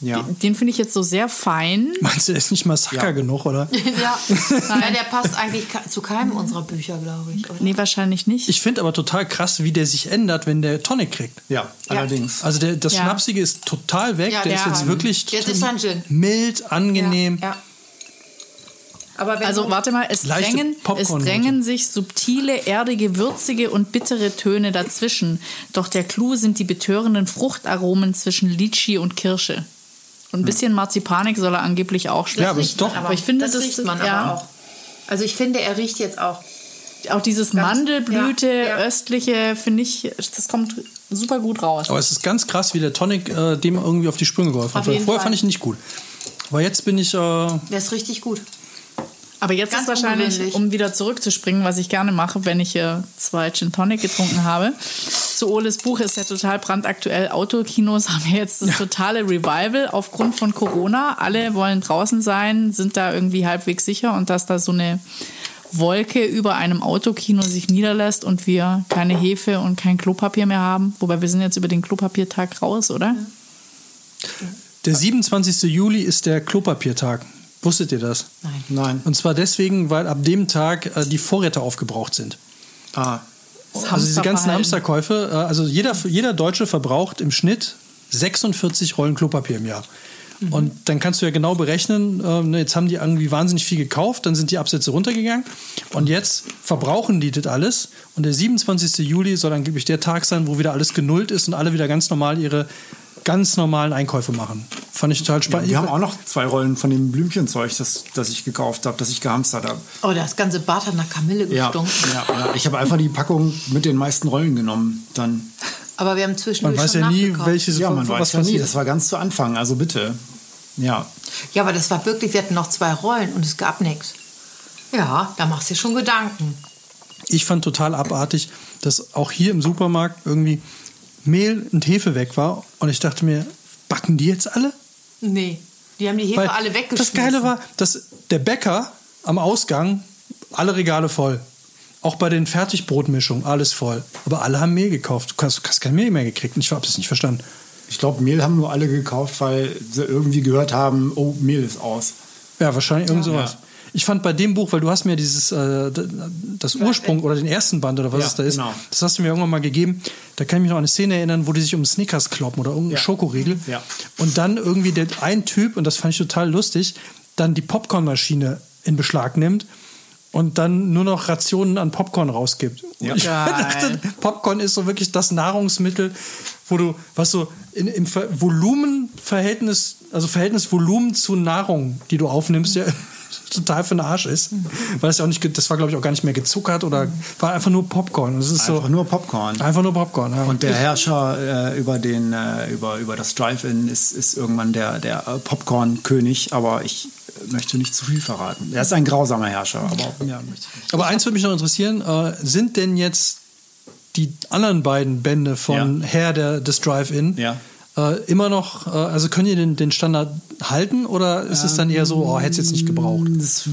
Speaker 4: Ja.
Speaker 2: Den, den finde ich jetzt so sehr fein.
Speaker 1: Meinst du, der ist nicht Massaker
Speaker 4: Ja.
Speaker 1: genug, oder?
Speaker 3: ja. ja, der passt eigentlich zu keinem unserer Bücher, glaube ich. Oder?
Speaker 2: Nee, wahrscheinlich nicht.
Speaker 1: Ich finde aber total krass, wie der sich ändert, wenn der Tonic kriegt.
Speaker 4: Ja, allerdings.
Speaker 1: Also der, das
Speaker 2: Ja.
Speaker 1: Schnapsige ist total weg.
Speaker 3: Ja,
Speaker 1: der ist jetzt wirklich
Speaker 3: Jetzt ist ein Gin.
Speaker 1: mild, angenehm.
Speaker 3: Ja. Aber wenn
Speaker 2: Also warte mal, es drängen, es drängen sich subtile, erdige, würzige und bittere Töne dazwischen. Doch der Clou sind die betörenden Fruchtaromen zwischen Litschi und Kirsche. Und ein bisschen Marzipanik soll er angeblich auch schmecken.
Speaker 1: Ja, aber ist doch-
Speaker 2: aber ich finde,
Speaker 3: das,
Speaker 2: das-
Speaker 3: riecht man
Speaker 2: ja.
Speaker 3: aber auch. Also ich finde, er riecht jetzt auch.
Speaker 2: auch dieses
Speaker 3: Ganz-
Speaker 2: Mandelblüte,
Speaker 3: ja, ja.
Speaker 2: östliche, finde ich, das kommt super gut raus.
Speaker 1: Aber es ist ganz krass, wie der Tonic äh, dem irgendwie auf die Sprünge geholfen hat. Vorher
Speaker 3: Fall.
Speaker 1: fand ich ihn nicht gut. Aber jetzt bin ich. Äh,
Speaker 3: Der ist richtig gut.
Speaker 2: Aber jetzt
Speaker 3: Ganz
Speaker 2: ist wahrscheinlich, um wieder zurückzuspringen, was ich gerne mache, wenn ich äh, zwei Gin Tonic getrunken habe. Zu Oles Buch ist ja total brandaktuell. Autokinos haben ja jetzt das totale Revival aufgrund von Corona. Alle wollen draußen sein, sind da irgendwie halbwegs sicher und dass da so eine Wolke über einem Autokino sich niederlässt und wir keine Hefe und kein Klopapier mehr haben. Wobei wir sind jetzt über den Klopapiertag raus, oder?
Speaker 1: der 27. Juli ist der Klopapiertag. Wusstet ihr das?
Speaker 3: Nein.
Speaker 4: Nein.
Speaker 1: Und zwar deswegen, weil ab dem Tag äh, die Vorräte aufgebraucht sind.
Speaker 4: Ah,
Speaker 2: Das
Speaker 1: Also diese ganzen. Hamsterkäufe, äh, also jeder, jeder Deutsche verbraucht im Schnitt 46 Rollen Klopapier im Jahr. Und dann kannst du ja genau berechnen, äh, ne, jetzt haben die irgendwie wahnsinnig viel gekauft, dann sind die Absätze runtergegangen und jetzt verbrauchen die das alles. Und der 27. Juli soll angeblich der Tag sein, wo wieder alles genullt ist und alle wieder ganz normal ihre ganz normalen Einkäufe machen. Fand ich total spannend.
Speaker 4: wir haben auch noch zwei Rollen von dem Blümchenzeug, das, das ich gekauft habe, das ich gehamstert habe.
Speaker 3: Oh, das ganze Bad hat nach Kamille
Speaker 4: Ja,
Speaker 3: gestunken.
Speaker 4: ja, ja, ich habe einfach die Packung mit den meisten Rollen genommen. Dann,
Speaker 3: Aber wir haben
Speaker 1: Man
Speaker 3: zwischendurch
Speaker 1: weiß
Speaker 3: schon
Speaker 1: ja nie, welches
Speaker 4: ja, man weiß ja nie. Das war ganz zu Anfang, also bitte. Ja,
Speaker 3: Ja, aber das war wirklich, wir hatten noch zwei Rollen und es gab nichts. Ja, da machst du dir schon Gedanken.
Speaker 1: Ich fand total abartig, dass auch hier im Supermarkt irgendwie Mehl und Hefe weg war. Und ich dachte mir, backen die jetzt alle?
Speaker 3: Nee, die haben die Hefe
Speaker 1: Weil
Speaker 3: alle weggeschmissen.
Speaker 1: Das Geile war, dass der Bäcker am Ausgang alle Regale voll. Auch bei den Fertigbrotmischungen alles voll. Aber alle haben Mehl gekauft. Du hast, du hast kein Mehl mehr gekriegt. Und ich habe es nicht verstanden.
Speaker 4: ich glaube, Mehl haben nur alle gekauft, weil sie irgendwie gehört haben, oh, Mehl ist aus.
Speaker 1: Ja, wahrscheinlich irgend sowas.
Speaker 4: Ja.
Speaker 1: Ich fand bei dem Buch, weil du hast mir dieses, äh, das Ursprung oder den ersten Band oder was
Speaker 4: Ja,
Speaker 1: es da ist,
Speaker 4: genau.
Speaker 1: das hast du mir irgendwann mal gegeben. Da kann ich mich noch an eine Szene erinnern, wo die sich um Snickers kloppen oder irgendeinen
Speaker 4: Ja.
Speaker 1: Schokoriegel.
Speaker 4: Ja.
Speaker 1: Und dann irgendwie der, ein Typ, und das fand ich total lustig, dann die Popcornmaschine in Beschlag nimmt und dann nur noch Rationen an Popcorn rausgibt.
Speaker 4: Ja.
Speaker 1: Ich dachte, Popcorn ist so wirklich das Nahrungsmittel, wo du, was so in, im Ver Volumenverhältnis, also Verhältnis Volumen zu Nahrung, die du aufnimmst, ja total für den Arsch ist. Weil es ja auch nicht, das war glaube ich auch gar nicht mehr gezuckert oder war einfach nur Popcorn. Es ist
Speaker 4: Einfach
Speaker 1: so,
Speaker 4: nur Popcorn.
Speaker 1: einfach nur Popcorn. Ja.
Speaker 4: Und der Herrscher äh, über, den, äh, über, über das Drive-In ist, ist irgendwann der, der äh, Popcorn-König, aber ich möchte nicht zu viel verraten. Er ist ein grausamer Herrscher, aber ja, möchte ich nicht.
Speaker 1: Aber eins würde mich noch interessieren, äh, sind denn jetzt die anderen beiden Bände von
Speaker 4: Ja.
Speaker 1: Herr der, des Drive-In
Speaker 4: Ja.
Speaker 1: Äh, immer noch, äh, also können die den, den Standard halten oder ist es dann eher so, oh, hätte es jetzt nicht gebraucht?
Speaker 4: Das,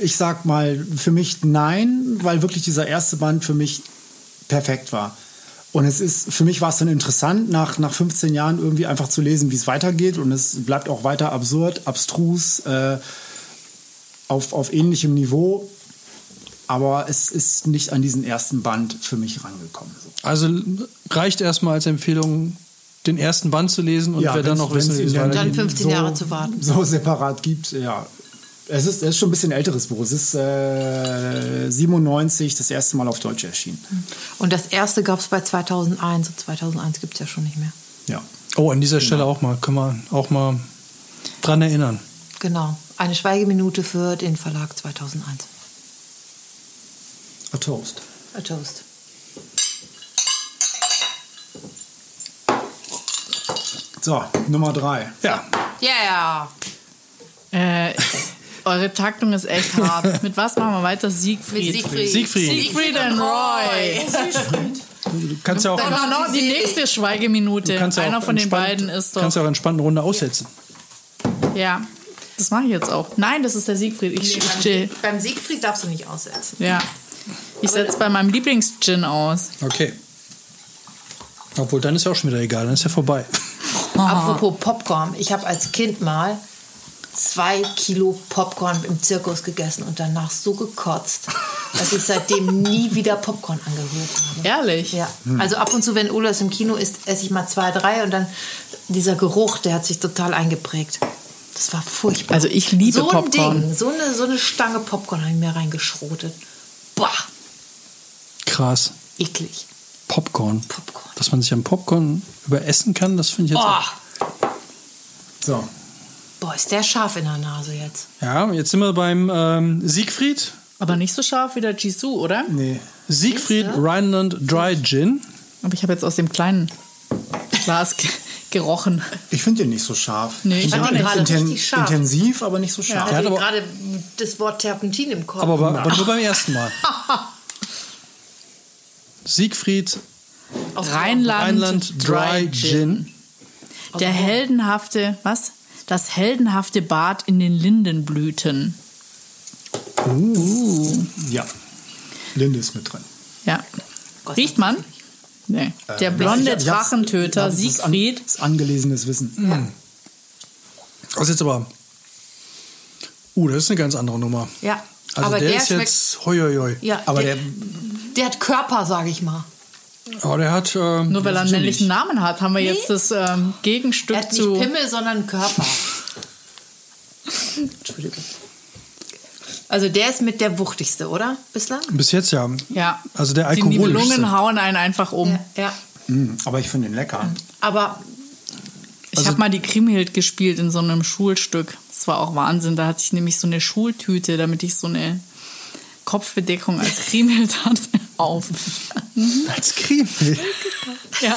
Speaker 4: ich sag mal, für mich nein, weil wirklich dieser erste Band für mich perfekt war. Und es ist, für mich war es dann interessant, nach, nach 15 Jahren irgendwie einfach zu lesen, wie es weitergeht. Und es bleibt auch weiter absurd, abstrus, äh, auf, auf ähnlichem Niveau. Aber es ist nicht an diesen ersten Band für mich rangekommen. So.
Speaker 1: Also reicht erstmal als Empfehlung, den ersten Band zu lesen und wer dann noch wissen will, wie es
Speaker 4: ihn dann.
Speaker 3: Dann 15 Jahre zu warten.
Speaker 4: So separat gibt, ja. Es ist, es ist schon ein bisschen ein älteres Buch. Es ist äh, 97 das erste Mal auf Deutsch erschienen.
Speaker 3: Und das erste gab es bei 2001. Und 2001 gibt es ja schon nicht mehr.
Speaker 4: Ja.
Speaker 1: Oh, an dieser Stelle auch mal, können wir auch mal dran erinnern.
Speaker 3: Genau. Eine Schweigeminute für den Verlag 2001.
Speaker 4: A Toast.
Speaker 3: A Toast.
Speaker 4: So, Nummer drei.
Speaker 1: Ja,
Speaker 3: Yeah!
Speaker 2: Äh, eure Taktung ist echt hart. Mit was machen wir weiter? Siegfried.
Speaker 3: Mit Siegfried.
Speaker 1: Siegfried.
Speaker 2: Siegfried und Roy.
Speaker 1: du kannst ja auch,
Speaker 2: Dann war noch die nächste Schweigeminute.
Speaker 1: ja
Speaker 2: Einer von den beiden ist doch.
Speaker 1: kannst ja auch entspannt eine Runde aussetzen.
Speaker 2: Ja, das mache ich jetzt auch. Nein, das ist der Siegfried. Ich
Speaker 3: Nee,
Speaker 2: still.
Speaker 3: beim, beim Siegfried darfst du nicht aussetzen.
Speaker 2: Ja. Ich setze bei meinem Lieblingsgin aus.
Speaker 1: Okay. Obwohl, dann ist ja auch schon wieder egal, dann ist ja vorbei.
Speaker 3: Apropos Popcorn. Ich habe als Kind mal zwei Kilo Popcorn im Zirkus gegessen und danach so gekotzt, dass ich seitdem nie wieder Popcorn angerührt habe.
Speaker 2: Ehrlich?
Speaker 3: Ja, also ab und zu, wenn Olas im Kino ist, esse ich mal zwei, drei und dann dieser Geruch, der hat sich total eingeprägt. Das war furchtbar.
Speaker 2: Also ich liebe
Speaker 3: so ein
Speaker 2: Popcorn.
Speaker 3: Ding, so eine, so eine Stange Popcorn habe ich mir reingeschrotet. Boah,
Speaker 1: Krass.
Speaker 3: eklig.
Speaker 1: Popcorn.
Speaker 3: Popcorn.
Speaker 1: Dass man sich am Popcorn überessen kann, das finde ich jetzt. auch-
Speaker 3: Oh,
Speaker 4: So,
Speaker 3: boah, ist der scharf in der Nase jetzt.
Speaker 1: Ja, jetzt sind wir beim ähm, Siegfried.
Speaker 2: Aber nicht so scharf wie der Jisoo, oder?
Speaker 4: nee.
Speaker 1: Siegfried Rhineland Dry Gin.
Speaker 2: Aber ich habe jetzt aus dem kleinen Glas ge gerochen.
Speaker 4: Ich finde den nicht so scharf.
Speaker 2: Nee, ich auch
Speaker 4: den
Speaker 2: nicht.
Speaker 3: Gerade
Speaker 4: inten-
Speaker 3: richtig scharf.
Speaker 4: Intensiv, aber nicht so
Speaker 3: Ich
Speaker 4: scharf.
Speaker 1: Der hat
Speaker 3: hatte gerade das Wort Terpentin im Kopf.
Speaker 1: Aber, aber, aber nur beim ersten Mal. Siegfried
Speaker 3: Aus
Speaker 2: Rheinland,
Speaker 1: Rheinland Dry Gin.
Speaker 2: Der heldenhafte, was? Das heldenhafte Bad in den Lindenblüten.
Speaker 4: Ja. Linde ist mit drin.
Speaker 2: Ja. Riecht man? Nee. Der blonde
Speaker 4: Ja,
Speaker 2: Drachentöter
Speaker 4: das ist an-
Speaker 2: Siegfried.
Speaker 4: Das ist angelesenes Wissen.
Speaker 1: Das ist jetzt aber. Uh, das ist eine ganz andere Nummer.
Speaker 3: Ja,
Speaker 1: Also
Speaker 3: aber
Speaker 1: der,
Speaker 3: der,
Speaker 1: ist jetzt. Hoi, hoi, hoi.
Speaker 3: ja,
Speaker 4: Aber
Speaker 3: der,
Speaker 4: der,
Speaker 3: der hat Körper, sage ich mal.
Speaker 1: Aber der hat. ähm,
Speaker 2: Nur weil er einen männlichen
Speaker 1: nicht.
Speaker 2: Namen hat, haben wir jetzt das ähm,
Speaker 3: Er
Speaker 2: Gegenstück
Speaker 3: hat nicht
Speaker 2: zu.
Speaker 3: Pimmel, sondern Körper. Entschuldigung. Also der ist mit der wuchtigste, oder? Bislang?
Speaker 1: Bis jetzt ja.
Speaker 2: Ja.
Speaker 1: Also der
Speaker 2: Die
Speaker 1: alkoholischste.
Speaker 2: Nibelungen hauen einen einfach um.
Speaker 3: Ja. ja.
Speaker 4: Mm, aber ich finde den lecker.
Speaker 3: Aber
Speaker 2: Ich
Speaker 1: Also-
Speaker 2: habe mal die Kriemhild gespielt in so einem Schulstück. Das war auch Wahnsinn. Da hatte ich nämlich so eine Schultüte, damit ich so eine Kopfbedeckung als Kriemhild hatte, auf.
Speaker 1: Als Creme.
Speaker 2: Ja.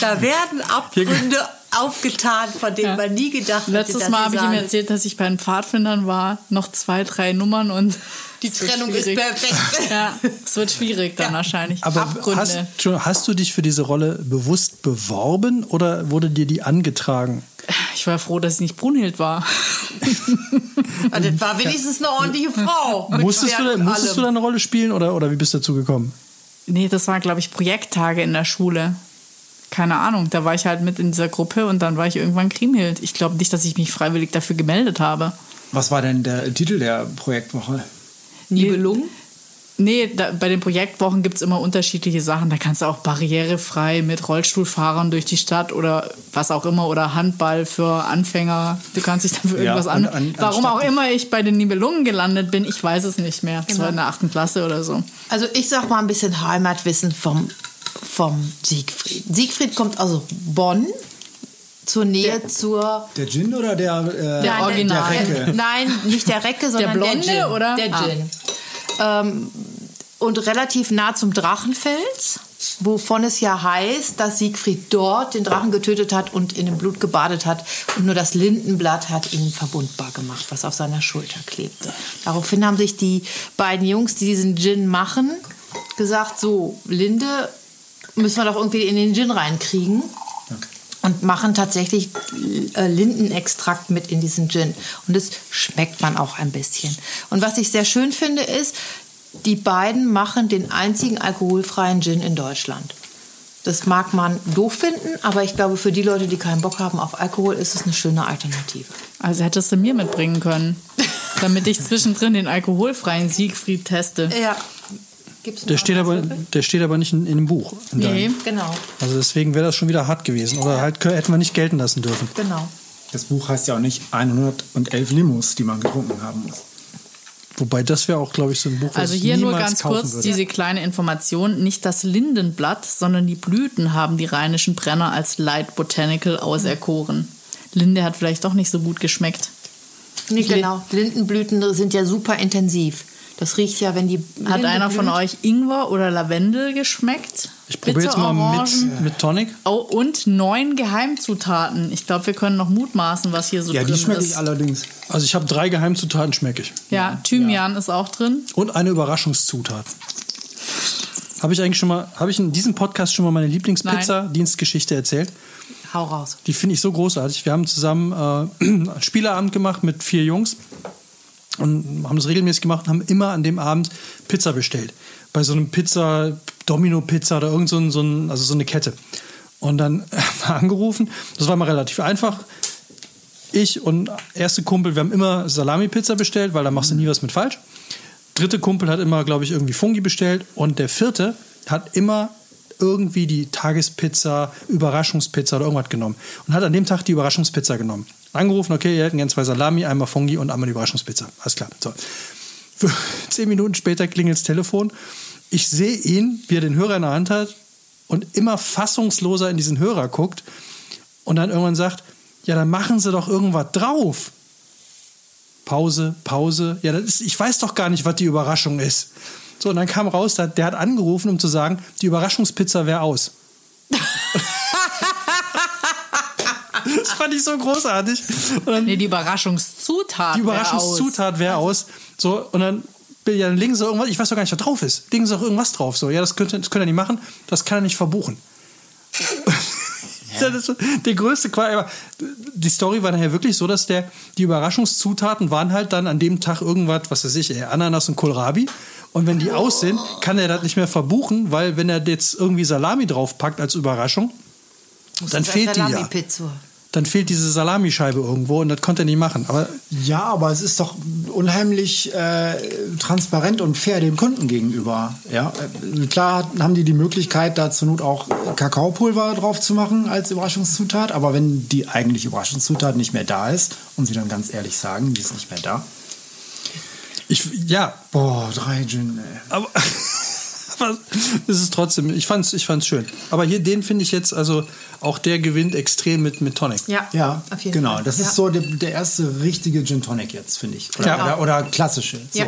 Speaker 3: da werden Abgründe aufgetan, von denen
Speaker 2: Ja.
Speaker 3: man nie gedacht hätte.
Speaker 2: Letztes
Speaker 3: dass
Speaker 2: Mal habe ich ihm erzählt, dass ich bei den Pfadfindern war. Noch zwei, drei Nummern und
Speaker 3: Die Trennung ist perfekt.
Speaker 2: Ja, es wird schwierig dann
Speaker 3: Ja.
Speaker 2: wahrscheinlich.
Speaker 1: Aber
Speaker 2: Abgründe.
Speaker 1: hast, hast du dich für diese Rolle bewusst beworben oder wurde dir die angetragen?
Speaker 2: Ich war froh, dass ich nicht Brunhild war.
Speaker 3: Also das war wenigstens eine ordentliche Frau.
Speaker 1: Musstest, du, musstest du da eine Rolle spielen oder, oder wie bist du dazu gekommen?
Speaker 2: Nee, das war, glaube ich, Projekttage in der Schule. Keine Ahnung, da war ich halt mit in dieser Gruppe und dann war ich irgendwann Kriemhild. Ich glaube nicht, dass ich mich freiwillig dafür gemeldet habe.
Speaker 4: Was war denn der Titel der Projektwoche?
Speaker 3: Nibelungen?
Speaker 2: Nee, da, bei den Projektwochen gibt es immer unterschiedliche Sachen. Da kannst du auch barrierefrei mit Rollstuhlfahrern durch die Stadt oder was auch immer oder Handball für Anfänger. Du kannst dich dafür
Speaker 4: Ja,
Speaker 2: irgendwas
Speaker 4: und
Speaker 2: an.
Speaker 4: an-
Speaker 2: Warum auch immer ich bei den Nibelungen gelandet bin, ich weiß es nicht mehr. Das
Speaker 3: Genau.
Speaker 2: war in der achten Klasse oder so.
Speaker 3: Also ich sag mal ein bisschen Heimatwissen vom, vom Siegfried. Siegfried kommt aus Bonn, zur Nähe zur...
Speaker 4: Der Gin oder der, äh,
Speaker 2: Der Original.
Speaker 4: Der Recke?
Speaker 3: Nein, nicht der Recke, sondern der,
Speaker 2: Blonde,
Speaker 3: Gin.
Speaker 2: oder?
Speaker 3: Der
Speaker 2: Ah.
Speaker 3: Ähm, und relativ nah zum Drachenfels, wovon es ja heißt, dass Siegfried dort den Drachen getötet hat und in dem Blut gebadet hat und nur das Lindenblatt hat ihn verwundbar gemacht, was auf seiner Schulter klebte. Daraufhin haben sich die beiden Jungs, die diesen Gin machen, gesagt, so, Linde müssen wir doch irgendwie in den Gin reinkriegen und machen tatsächlich äh, Lindenextrakt mit in diesen Gin. Und das schmeckt man auch ein bisschen. Und was ich sehr schön finde, ist, die beiden machen den einzigen alkoholfreien Gin in Deutschland. Das mag man doof finden, aber ich glaube, für die Leute, die keinen Bock haben auf Alkohol, ist es eine schöne Alternative.
Speaker 2: Also hättest du mir mitbringen können, damit ich zwischendrin den alkoholfreien Siegfried teste.
Speaker 3: Ja. Gibt's
Speaker 1: Der steht, aber, der steht aber nicht in, in dem Buch. in
Speaker 2: Nee.
Speaker 1: deinem.
Speaker 3: Genau,
Speaker 1: Also deswegen wäre das schon wieder hart gewesen. Oder halt hätten wir nicht gelten lassen dürfen.
Speaker 3: genau.
Speaker 4: Das Buch heißt ja auch nicht 111 Limos, die man getrunken haben muss.
Speaker 1: Wobei das wäre auch, glaube ich, so ein Buch,
Speaker 2: Also
Speaker 1: ich
Speaker 2: hier nur ganz kurz
Speaker 1: würde.
Speaker 2: diese kleine Information. Nicht das Lindenblatt, sondern die Blüten haben die rheinischen Brenner als Light Botanical auserkoren. Linde hat vielleicht doch nicht so gut geschmeckt.
Speaker 3: Nee, genau. Lindenblüten sind ja super intensiv. Das riecht ja, wenn die.
Speaker 2: Hat
Speaker 3: Linde
Speaker 2: einer von
Speaker 3: blüht.
Speaker 2: euch Ingwer oder Lavendel geschmeckt?
Speaker 1: Ich probiere jetzt mal mit, mit Tonic.
Speaker 2: Oh, und neun Geheimzutaten. Ich glaube, wir können noch mutmaßen, was hier so
Speaker 4: Ja,
Speaker 2: drin
Speaker 4: die schmecke
Speaker 2: ist.
Speaker 4: ich allerdings.
Speaker 1: Also ich habe drei Geheimzutaten, schmecke ich.
Speaker 2: Ja, Thymian ist auch drin.
Speaker 1: Und eine Überraschungszutat. Habe ich eigentlich schon mal, habe ich in diesem Podcast schon mal meine Lieblingspizza-Dienstgeschichte erzählt?
Speaker 3: Hau raus.
Speaker 1: Die finde ich so großartig. Wir haben zusammen äh, Spieleabend gemacht mit vier Jungs und haben das regelmäßig gemacht und haben immer an dem Abend Pizza bestellt. Bei so einem Pizza, Domino-Pizza oder irgend so, ein, so ein, also so eine Kette. Und dann haben wir angerufen. Das war mal relativ einfach. Ich und erste Kumpel, wir haben immer Salami-Pizza bestellt, weil da machst du nie was mit falsch. Dritte Kumpel hat immer, glaube ich, irgendwie Fungi bestellt. Und der vierte hat immer irgendwie die Tagespizza, Überraschungspizza oder irgendwas genommen. Und hat an dem Tag die Überraschungspizza genommen. Angerufen, okay, ihr hätten gerne zwei Salami, einmal Fungi und einmal die Überraschungspizza. Alles klar. So. Für zehn Minuten später klingelt das Telefon. Ich sehe ihn, wie er den Hörer in der Hand hat und immer fassungsloser in diesen Hörer guckt und dann irgendwann sagt, ja, dann machen Sie doch irgendwas drauf. Pause, Pause. Ja, ist, ich weiß doch gar nicht, was die Überraschung ist. So, und dann kam raus, der der hat angerufen, um zu sagen, die Überraschungspizza wäre aus. das fand ich so großartig. Und dann,
Speaker 2: Nee, die Überraschungszutat.
Speaker 1: die
Speaker 2: wär
Speaker 1: Überraschungszutat wäre aus. So, und dann, ja, legen sie irgendwas, ich weiß doch gar nicht, was drauf ist. Legen sie doch irgendwas drauf. So, ja, das könnt, ihr- das könnt ihr nicht machen, das kann er nicht verbuchen. Das ist der größte Quatsch. Aber Die Story war nachher wirklich so, dass der, die Überraschungszutaten waren halt dann an dem Tag irgendwas, was weiß ich, Ananas und Kohlrabi. Und wenn die aus sind, kann er das nicht mehr verbuchen, weil wenn er jetzt irgendwie Salami draufpackt als Überraschung, dann fehlt die ja.
Speaker 3: Salami-Pizza.
Speaker 1: Dann fehlt diese Salamischeibe irgendwo und das konnte er nicht machen. Aber
Speaker 4: Ja, aber es ist doch unheimlich äh, transparent und fair dem Kunden gegenüber. Ja, äh, klar haben die die Möglichkeit, da zur Not auch Kakaopulver drauf zu machen als Überraschungszutat. Aber wenn die eigentliche Überraschungszutat nicht mehr da ist und sie dann ganz ehrlich sagen, die ist nicht mehr da.
Speaker 1: Ich, ja,
Speaker 4: Boah, drei Gin, ey.
Speaker 1: aber, aber es ist trotzdem, ich fand's, ich fand's schön. Aber hier, den finde ich jetzt, also auch der gewinnt extrem mit, mit Tonic.
Speaker 3: Ja,
Speaker 4: Ja,
Speaker 3: auf jeden
Speaker 4: genau.
Speaker 3: Fall.
Speaker 4: Das
Speaker 3: ja.
Speaker 4: ist so der, der erste richtige Gin Tonic jetzt, finde ich. Oder,
Speaker 1: Ja.
Speaker 4: oder, oder klassische. So.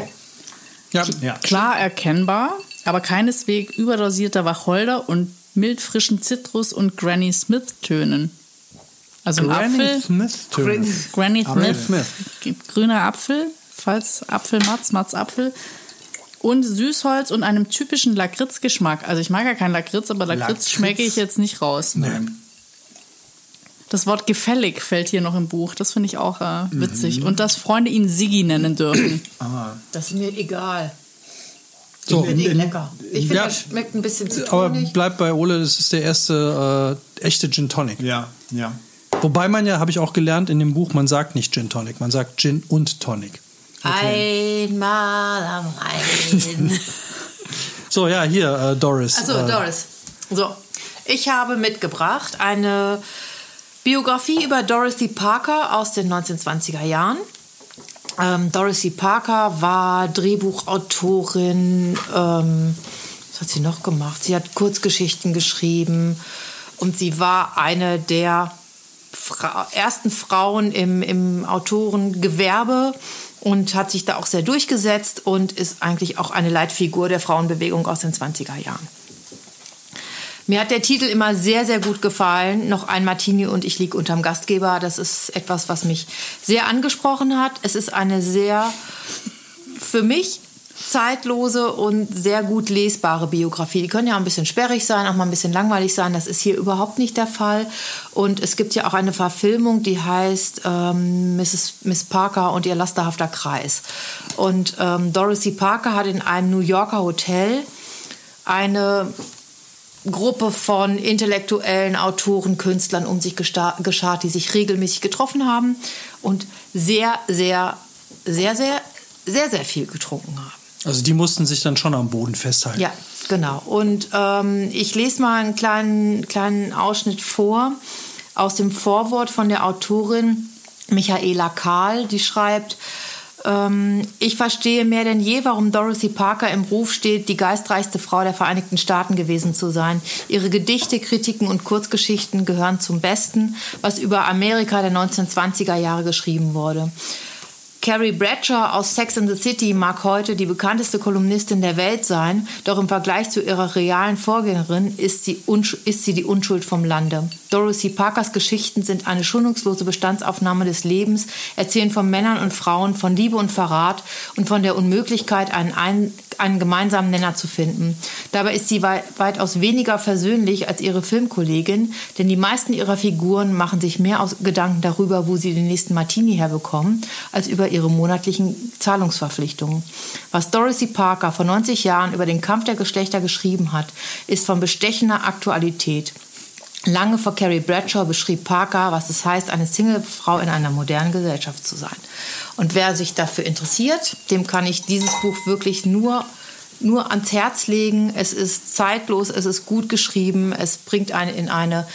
Speaker 3: Ja.
Speaker 1: Ja.
Speaker 2: Klar erkennbar, aber keineswegs überdosierter Wacholder und mildfrischen Zitrus- und Granny Smith-Tönen. Also ein
Speaker 1: Granny
Speaker 2: Apfel,
Speaker 1: Smith Töne.
Speaker 2: Granny
Speaker 1: Granny
Speaker 2: Smith, grüner Apfel, falls Apfelmatz, Matz Apfel. Und Süßholz und einem typischen Lakritzgeschmack. Also ich mag ja keinen Lakritz, aber Lakritz,
Speaker 4: Lakritz?
Speaker 2: schmecke ich jetzt nicht raus.
Speaker 4: Nein.
Speaker 2: Das Wort gefällig fällt hier noch im Buch. Das finde ich auch äh, witzig.
Speaker 1: Mhm.
Speaker 2: Und dass Freunde ihn Siggi nennen dürfen.
Speaker 4: Ah.
Speaker 3: Das ist mir egal.
Speaker 1: So,
Speaker 3: Ich finde lecker. Ich finde,
Speaker 1: ja.
Speaker 3: das schmeckt ein bisschen
Speaker 1: aber
Speaker 3: zitronig.
Speaker 1: bleibt bei Ole, das ist der erste äh, echte Gin Tonic.
Speaker 4: Ja, ja.
Speaker 1: Wobei man ja, habe ich auch gelernt in dem Buch, man sagt nicht Gin Tonic, man sagt Gin und Tonic.
Speaker 3: Einmal am Rhein.
Speaker 1: So, ja, hier, äh, Doris.
Speaker 3: Achso,
Speaker 1: äh,
Speaker 3: Doris. So, ich habe mitgebracht eine Biografie über Dorothy Parker aus den 1920er Jahren. Ähm, Dorothy Parker war Drehbuchautorin. Ähm, was hat sie noch gemacht? Sie hat Kurzgeschichten geschrieben und sie war eine der Fra ersten Frauen im, im Autorengewerbe und hat sich da auch sehr durchgesetzt und ist eigentlich auch eine Leitfigur der Frauenbewegung aus den 20er Jahren. Mir hat der Titel immer sehr, sehr gut gefallen. Noch ein Martini und ich liege unterm Gastgeber. Das ist etwas, was mich sehr angesprochen hat. Es ist eine sehr, für mich, zeitlose und sehr gut lesbare Biografie. Die können ja auch ein bisschen sperrig sein, auch mal ein bisschen langweilig sein. Das ist hier überhaupt nicht der Fall. Und es gibt ja auch eine Verfilmung, die heißt ähm, Mrs. Miss Parker und ihr lasterhafter Kreis. Und ähm, Dorothy Parker hat in einem New Yorker Hotel eine Gruppe von intellektuellen Autoren, Künstlern um sich geschart, die sich regelmäßig getroffen haben und sehr, sehr, sehr, sehr, sehr, sehr viel getrunken haben.
Speaker 1: Also die mussten sich dann schon am Boden festhalten.
Speaker 3: Ja, genau. Und ähm, ich lese mal einen kleinen, kleinen Ausschnitt vor aus dem Vorwort von der Autorin Michaela Kahl, die schreibt, ähm, ich verstehe mehr denn je, warum Dorothy Parker im Ruf steht, die geistreichste Frau der Vereinigten Staaten gewesen zu sein. Ihre Gedichte, Kritiken und Kurzgeschichten gehören zum Besten, was über Amerika der 1920er Jahre geschrieben wurde. Carrie Bradshaw aus Sex and the City mag heute die bekannteste Kolumnistin der Welt sein, doch im Vergleich zu ihrer realen Vorgängerin ist sie, ist sie die Unschuld vom Lande. Dorothy Parkers Geschichten sind eine schonungslose Bestandsaufnahme des Lebens, erzählen von Männern und Frauen, von Liebe und Verrat und von der Unmöglichkeit, einen, ein, einen gemeinsamen Nenner zu finden. Dabei ist sie wei weitaus weniger versöhnlich als ihre Filmkollegin, denn die meisten ihrer Figuren machen sich mehr Gedanken darüber, wo sie den nächsten Martini herbekommen, als über ihre monatlichen Zahlungsverpflichtungen. Was Dorothy Parker vor 90 Jahren über den Kampf der Geschlechter geschrieben hat, ist von bestechender Aktualität. Lange vor Carrie Bradshaw beschrieb Parker, was es heißt, eine Singlefrau in einer modernen Gesellschaft zu sein. Und wer sich dafür interessiert, dem kann ich dieses Buch wirklich nur, nur ans Herz legen. Es ist zeitlos, es ist gut geschrieben, es bringt einen in eine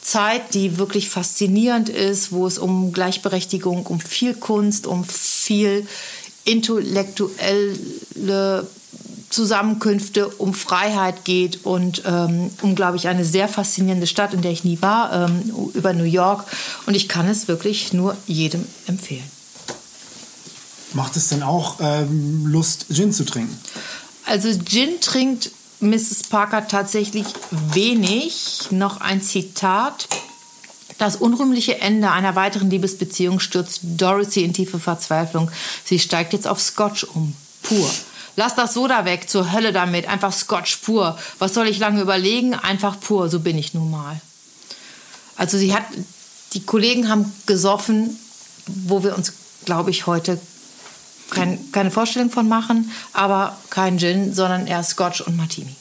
Speaker 3: Zeit, die wirklich faszinierend ist, wo es um Gleichberechtigung, um viel Kunst, um viel intellektuelle Zusammenkünfte, um Freiheit geht und ähm, um, glaube ich, eine sehr faszinierende Stadt, in der ich nie war, ähm, über New York. Und ich kann es wirklich nur jedem empfehlen.
Speaker 4: Macht es denn auch ähm, Lust, Gin zu trinken?
Speaker 3: Also Gin trinkt Mrs. Parker tatsächlich wenig. Noch ein Zitat. Das unrühmliche Ende einer weiteren Liebesbeziehung stürzt Dorothy in tiefe Verzweiflung. Sie steigt jetzt auf Scotch um. Pur. Lass das Soda weg, zur Hölle damit. Einfach Scotch pur. Was soll ich lange überlegen? Einfach pur. So bin ich nun mal. Also sie hat, die Kollegen haben gesoffen, wo wir uns, glaube ich, heute kein, keine Vorstellung von machen, aber kein Gin, sondern eher Scotch und Martini.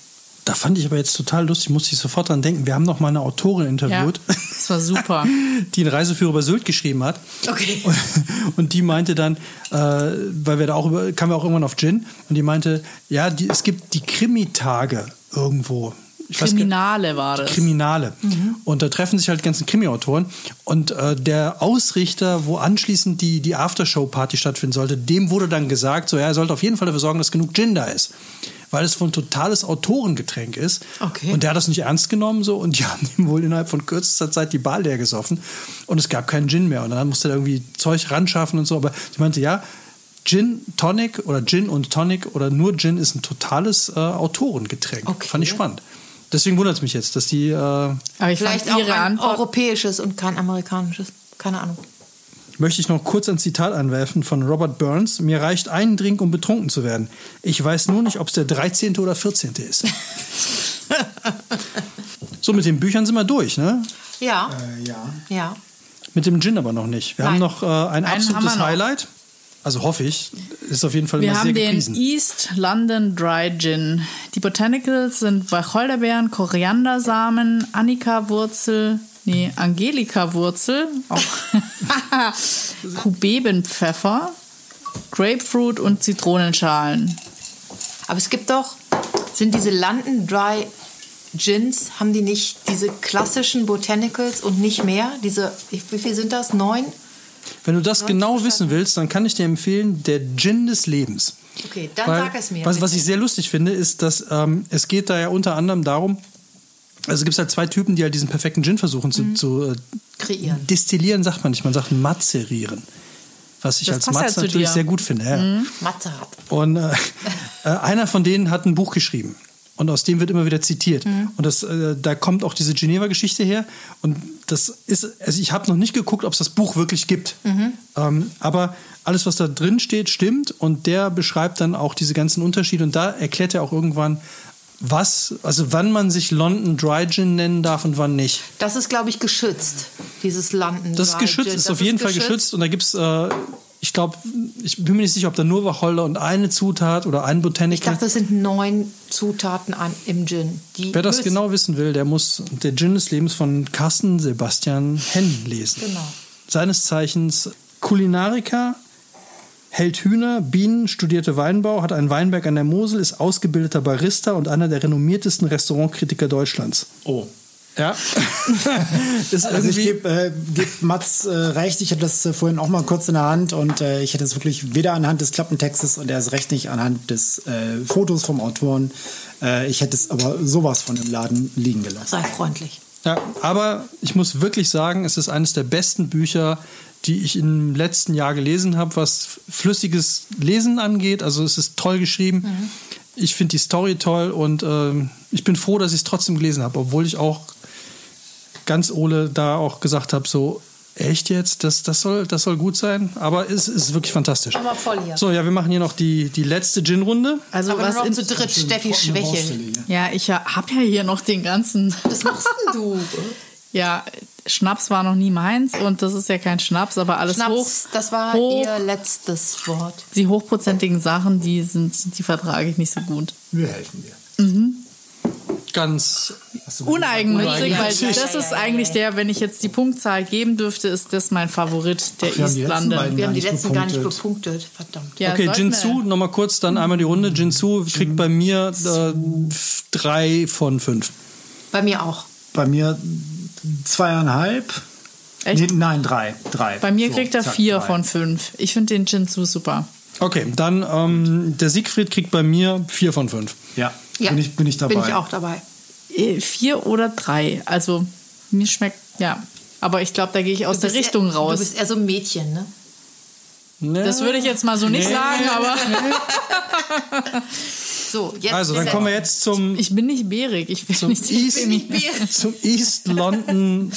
Speaker 1: Da fand ich aber jetzt total lustig, musste ich sofort dran denken. Wir haben noch mal eine Autorin interviewt.
Speaker 2: Ja, das war super.
Speaker 1: die einen Reiseführer über Sylt geschrieben hat.
Speaker 3: Okay.
Speaker 1: Und, die meinte dann, äh, weil wir da auch über, kamen wir auch irgendwann auf Gin, und die meinte, ja, die, es gibt die Krimitage irgendwo. Ich weiß
Speaker 2: Kriminale war das.
Speaker 1: Kriminale. Und da treffen sich halt die ganzen Krimi-Autoren. Und äh, der Ausrichter, wo anschließend die, die Aftershow-Party stattfinden sollte, dem wurde dann gesagt, so, ja, er sollte auf jeden Fall dafür sorgen, dass genug Gin da ist. Weil es wohl ein totales Autorengetränk ist.
Speaker 3: Okay.
Speaker 1: Und der hat das nicht ernst genommen so und die haben ihm wohl innerhalb von kürzester Zeit die Bar leer gesoffen und es gab keinen Gin mehr. Und dann musste er irgendwie Zeug ranschaffen und so. Aber sie meinte, ja, Gin Tonic oder Gin und Tonic oder nur Gin ist ein totales äh, Autorengetränk.
Speaker 3: Okay.
Speaker 1: Fand ich spannend. Deswegen wundert es mich jetzt, dass die. Äh,
Speaker 2: Aber ich
Speaker 3: Vielleicht auch ein
Speaker 2: Antwort.
Speaker 3: europäisches und kein amerikanisches. Keine Ahnung.
Speaker 1: Möchte ich noch kurz ein Zitat anwerfen von Robert Burns. Mir reicht ein Drink, um betrunken zu werden. Ich weiß nur nicht, ob es der 13. oder 14. ist. so, mit den Büchern sind wir durch, ne?
Speaker 3: Ja,
Speaker 4: Äh, ja.
Speaker 3: ja.
Speaker 1: Mit dem Gin aber noch nicht. Wir haben
Speaker 3: Nein.
Speaker 1: noch äh, ein absolutes
Speaker 2: haben.
Speaker 1: Highlight. Also hoffe ich. Ist auf jeden Fall
Speaker 2: Wir
Speaker 1: immer sehr
Speaker 2: haben den
Speaker 1: gepriesen.
Speaker 2: East London Dry Gin. Die Botanicals sind Wacholderbeeren, Koriandersamen, Annika-Wurzel, nee, Angelika-Wurzel, auch Kubebenpfeffer, Grapefruit und Zitronenschalen.
Speaker 3: Aber es gibt doch, sind diese London Dry Gins, haben die nicht diese klassischen Botanicals und nicht mehr? Diese, wie viel sind das? Neun?
Speaker 1: Wenn du das genau wissen willst, dann kann ich dir empfehlen, der Gin des Lebens.
Speaker 3: Okay, dann
Speaker 1: Weil,
Speaker 3: sag es mir.
Speaker 1: Was, was ich sehr lustig finde, ist, dass ähm, es geht da ja unter anderem darum, also gibt es halt zwei Typen, die halt diesen perfekten Gin versuchen
Speaker 3: Mhm.
Speaker 1: zu, zu äh,
Speaker 3: Kreieren.
Speaker 1: destillieren, sagt man nicht, man sagt mazerieren. Was ich
Speaker 2: Das
Speaker 1: als
Speaker 2: passt ja
Speaker 1: Matz
Speaker 2: zu
Speaker 1: natürlich sehr gut finde. Ja.
Speaker 3: Mathe hat.
Speaker 1: Und äh, äh, einer von denen hat ein Buch geschrieben. Und aus dem wird immer wieder zitiert. Und das, äh, da kommt auch diese Geneva-Geschichte her. Und das ist, also ich habe noch nicht geguckt, ob es das Buch wirklich gibt. Ähm, aber alles, was da drin steht, stimmt. Und der beschreibt dann auch diese ganzen Unterschiede. Und da erklärt er auch irgendwann, was, also wann man sich London Dry Gin nennen darf und wann nicht.
Speaker 3: Das ist, glaube ich, geschützt. Dieses London
Speaker 1: Das ist geschützt,
Speaker 3: Gin.
Speaker 1: ist
Speaker 3: Das
Speaker 1: auf jeden Fall geschützt. Und da gibt es, äh, ich glaube, ich bin mir nicht sicher, ob da nur Wacholder und eine Zutat oder ein
Speaker 3: Ich
Speaker 1: Botanical.
Speaker 3: dachte, es sind neun Zutaten an, im Gin. Die
Speaker 1: Wer das
Speaker 3: müssen-
Speaker 1: genau wissen will, der muss der Gin des Lebens von Carsten Sebastian Henn lesen.
Speaker 3: Genau.
Speaker 1: Seines Zeichens Kulinariker, hält Hühner, Bienen, studierte Weinbau, hat einen Weinberg an der Mosel, ist ausgebildeter Barista und einer der renommiertesten Restaurantkritiker Deutschlands.
Speaker 4: Oh.
Speaker 1: Ja. ist
Speaker 4: Also ich gebe äh, geb Mats äh, recht, ich hatte das äh, vorhin auch mal kurz in der Hand und äh, ich hätte es wirklich weder anhand des Klappentextes und erst recht nicht anhand des äh, Fotos vom Autoren. Äh, ich hätte es aber sowas von im Laden liegen gelassen.
Speaker 3: Sei freundlich.
Speaker 1: Ja, aber ich muss wirklich sagen, es ist eines der besten Bücher, die ich im letzten Jahr gelesen habe, was flüssiges Lesen angeht. Also es ist toll geschrieben. Ich finde die Story toll und ähm, ich bin froh, dass ich es trotzdem gelesen habe, obwohl ich auch ganz Ole da auch gesagt habe, so echt jetzt, das, das, soll, das soll gut sein. Aber es ist wirklich fantastisch.
Speaker 3: Aber voll hier.
Speaker 1: So, ja, wir machen hier noch die, die letzte Gin-Runde.
Speaker 2: Also
Speaker 3: Aber
Speaker 2: was
Speaker 3: nur noch
Speaker 2: in,
Speaker 3: zu dritt. Steffi
Speaker 4: Trockene Baustelle
Speaker 3: Schwäche.
Speaker 4: hier.
Speaker 2: ja, ich habe ja hier noch den ganzen.
Speaker 3: Was machst denn du?
Speaker 2: Ja, Schnaps war noch nie meins und das ist ja kein Schnaps, aber alles hoch.
Speaker 3: Schnaps, das war
Speaker 2: hoch,
Speaker 3: ihr letztes Wort.
Speaker 2: Die hochprozentigen Sachen, die sind, die vertrage ich nicht so gut.
Speaker 4: Wir helfen dir.
Speaker 1: Ganz
Speaker 2: Uneigennützig, weil das ist eigentlich der, wenn ich jetzt die Punktzahl geben dürfte, ist das mein Favorit, der
Speaker 4: wir haben
Speaker 2: East London.
Speaker 3: Wir haben die letzten gar nicht
Speaker 4: bepunktet.
Speaker 3: Verdammt.
Speaker 2: Ja,
Speaker 1: Okay, Jinsu,
Speaker 2: wir-
Speaker 1: nochmal kurz, dann einmal die Runde. Jinsu kriegt bei mir äh, drei von fünf.
Speaker 3: Bei mir auch.
Speaker 4: Bei mir zweieinhalb.
Speaker 2: Echt?
Speaker 4: Nee, nein, drei. drei.
Speaker 2: Bei mir
Speaker 4: So,
Speaker 2: kriegt er
Speaker 4: zack,
Speaker 2: vier
Speaker 4: drei.
Speaker 2: von fünf. Ich finde den Jinsu super.
Speaker 1: Okay, dann ähm, der Siegfried kriegt bei mir vier von fünf.
Speaker 4: Ja,
Speaker 3: Ja.
Speaker 4: Bin, ich, bin ich dabei.
Speaker 3: Bin ich auch dabei.
Speaker 2: Eh, Vier oder drei. Also mir schmeckt, ja. Aber ich glaube, da gehe ich aus der Richtung
Speaker 3: eher,
Speaker 2: raus.
Speaker 3: Du bist eher so ein Mädchen, ne?
Speaker 2: Das würde ich jetzt mal so nicht sagen, aber
Speaker 3: So, jetzt
Speaker 1: Also, dann kommen wir jetzt zum,
Speaker 2: Ich bin nicht bärig. Ich bin
Speaker 1: zum,
Speaker 2: nicht
Speaker 1: East,
Speaker 2: Femi.
Speaker 1: zum East London.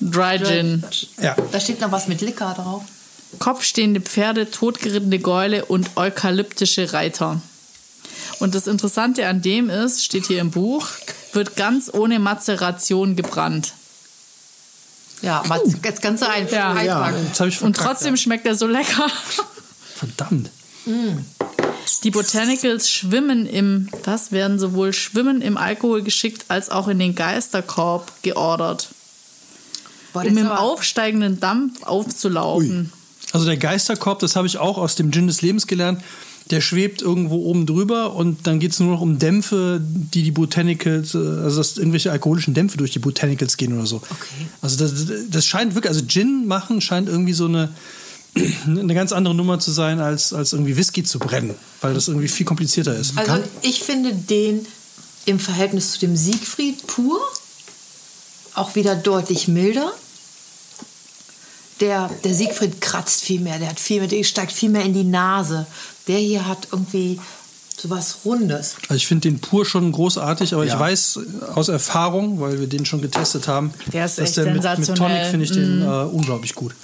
Speaker 2: Dry Gin.
Speaker 1: Ja,
Speaker 3: Da steht noch was mit Licker drauf.
Speaker 2: Kopfstehende Pferde, totgerittene Gäule und eukalyptische Reiter. Und das Interessante an dem ist, steht hier im Buch, wird ganz ohne Mazeration gebrannt.
Speaker 3: Ja, mal jetzt ganz ein,
Speaker 2: Ja.
Speaker 3: einpacken.
Speaker 1: jetzt habe ich
Speaker 2: Und trotzdem schmeckt er so lecker.
Speaker 1: ja. Verdammt.
Speaker 2: Die Botanicals schwimmen im, was werden sowohl schwimmen im Alkohol geschickt als auch in den Geisterkorb geordert,
Speaker 3: Boah,
Speaker 2: um im aufsteigenden Dampf aufzulaufen.
Speaker 1: Also der Geisterkorb, das habe ich auch aus dem Gin des Lebens gelernt. Der schwebt irgendwo oben drüber und dann geht es nur noch um Dämpfe, die die Botanicals, äh, also dass irgendwelche alkoholischen Dämpfe durch die Botanicals gehen oder so.
Speaker 3: Okay.
Speaker 1: Also das, das scheint wirklich, also Gin machen scheint irgendwie so eine, eine ganz andere Nummer zu sein, als, als irgendwie Whisky zu brennen, weil das irgendwie viel komplizierter ist.
Speaker 3: Also ich finde den im Verhältnis zu dem Siegfried pur auch wieder deutlich milder. Der, der Siegfried kratzt viel mehr, der hat viel mehr, der steigt viel mehr in die Nase. Der hier hat irgendwie so was Rundes.
Speaker 1: Also ich finde den pur schon großartig, aber ich
Speaker 4: Ja.
Speaker 1: weiß aus Erfahrung, weil wir den schon getestet haben,
Speaker 2: Der ist
Speaker 1: dass
Speaker 2: echt
Speaker 1: der mit, mit. Tonic finde ich den äh, unglaublich gut.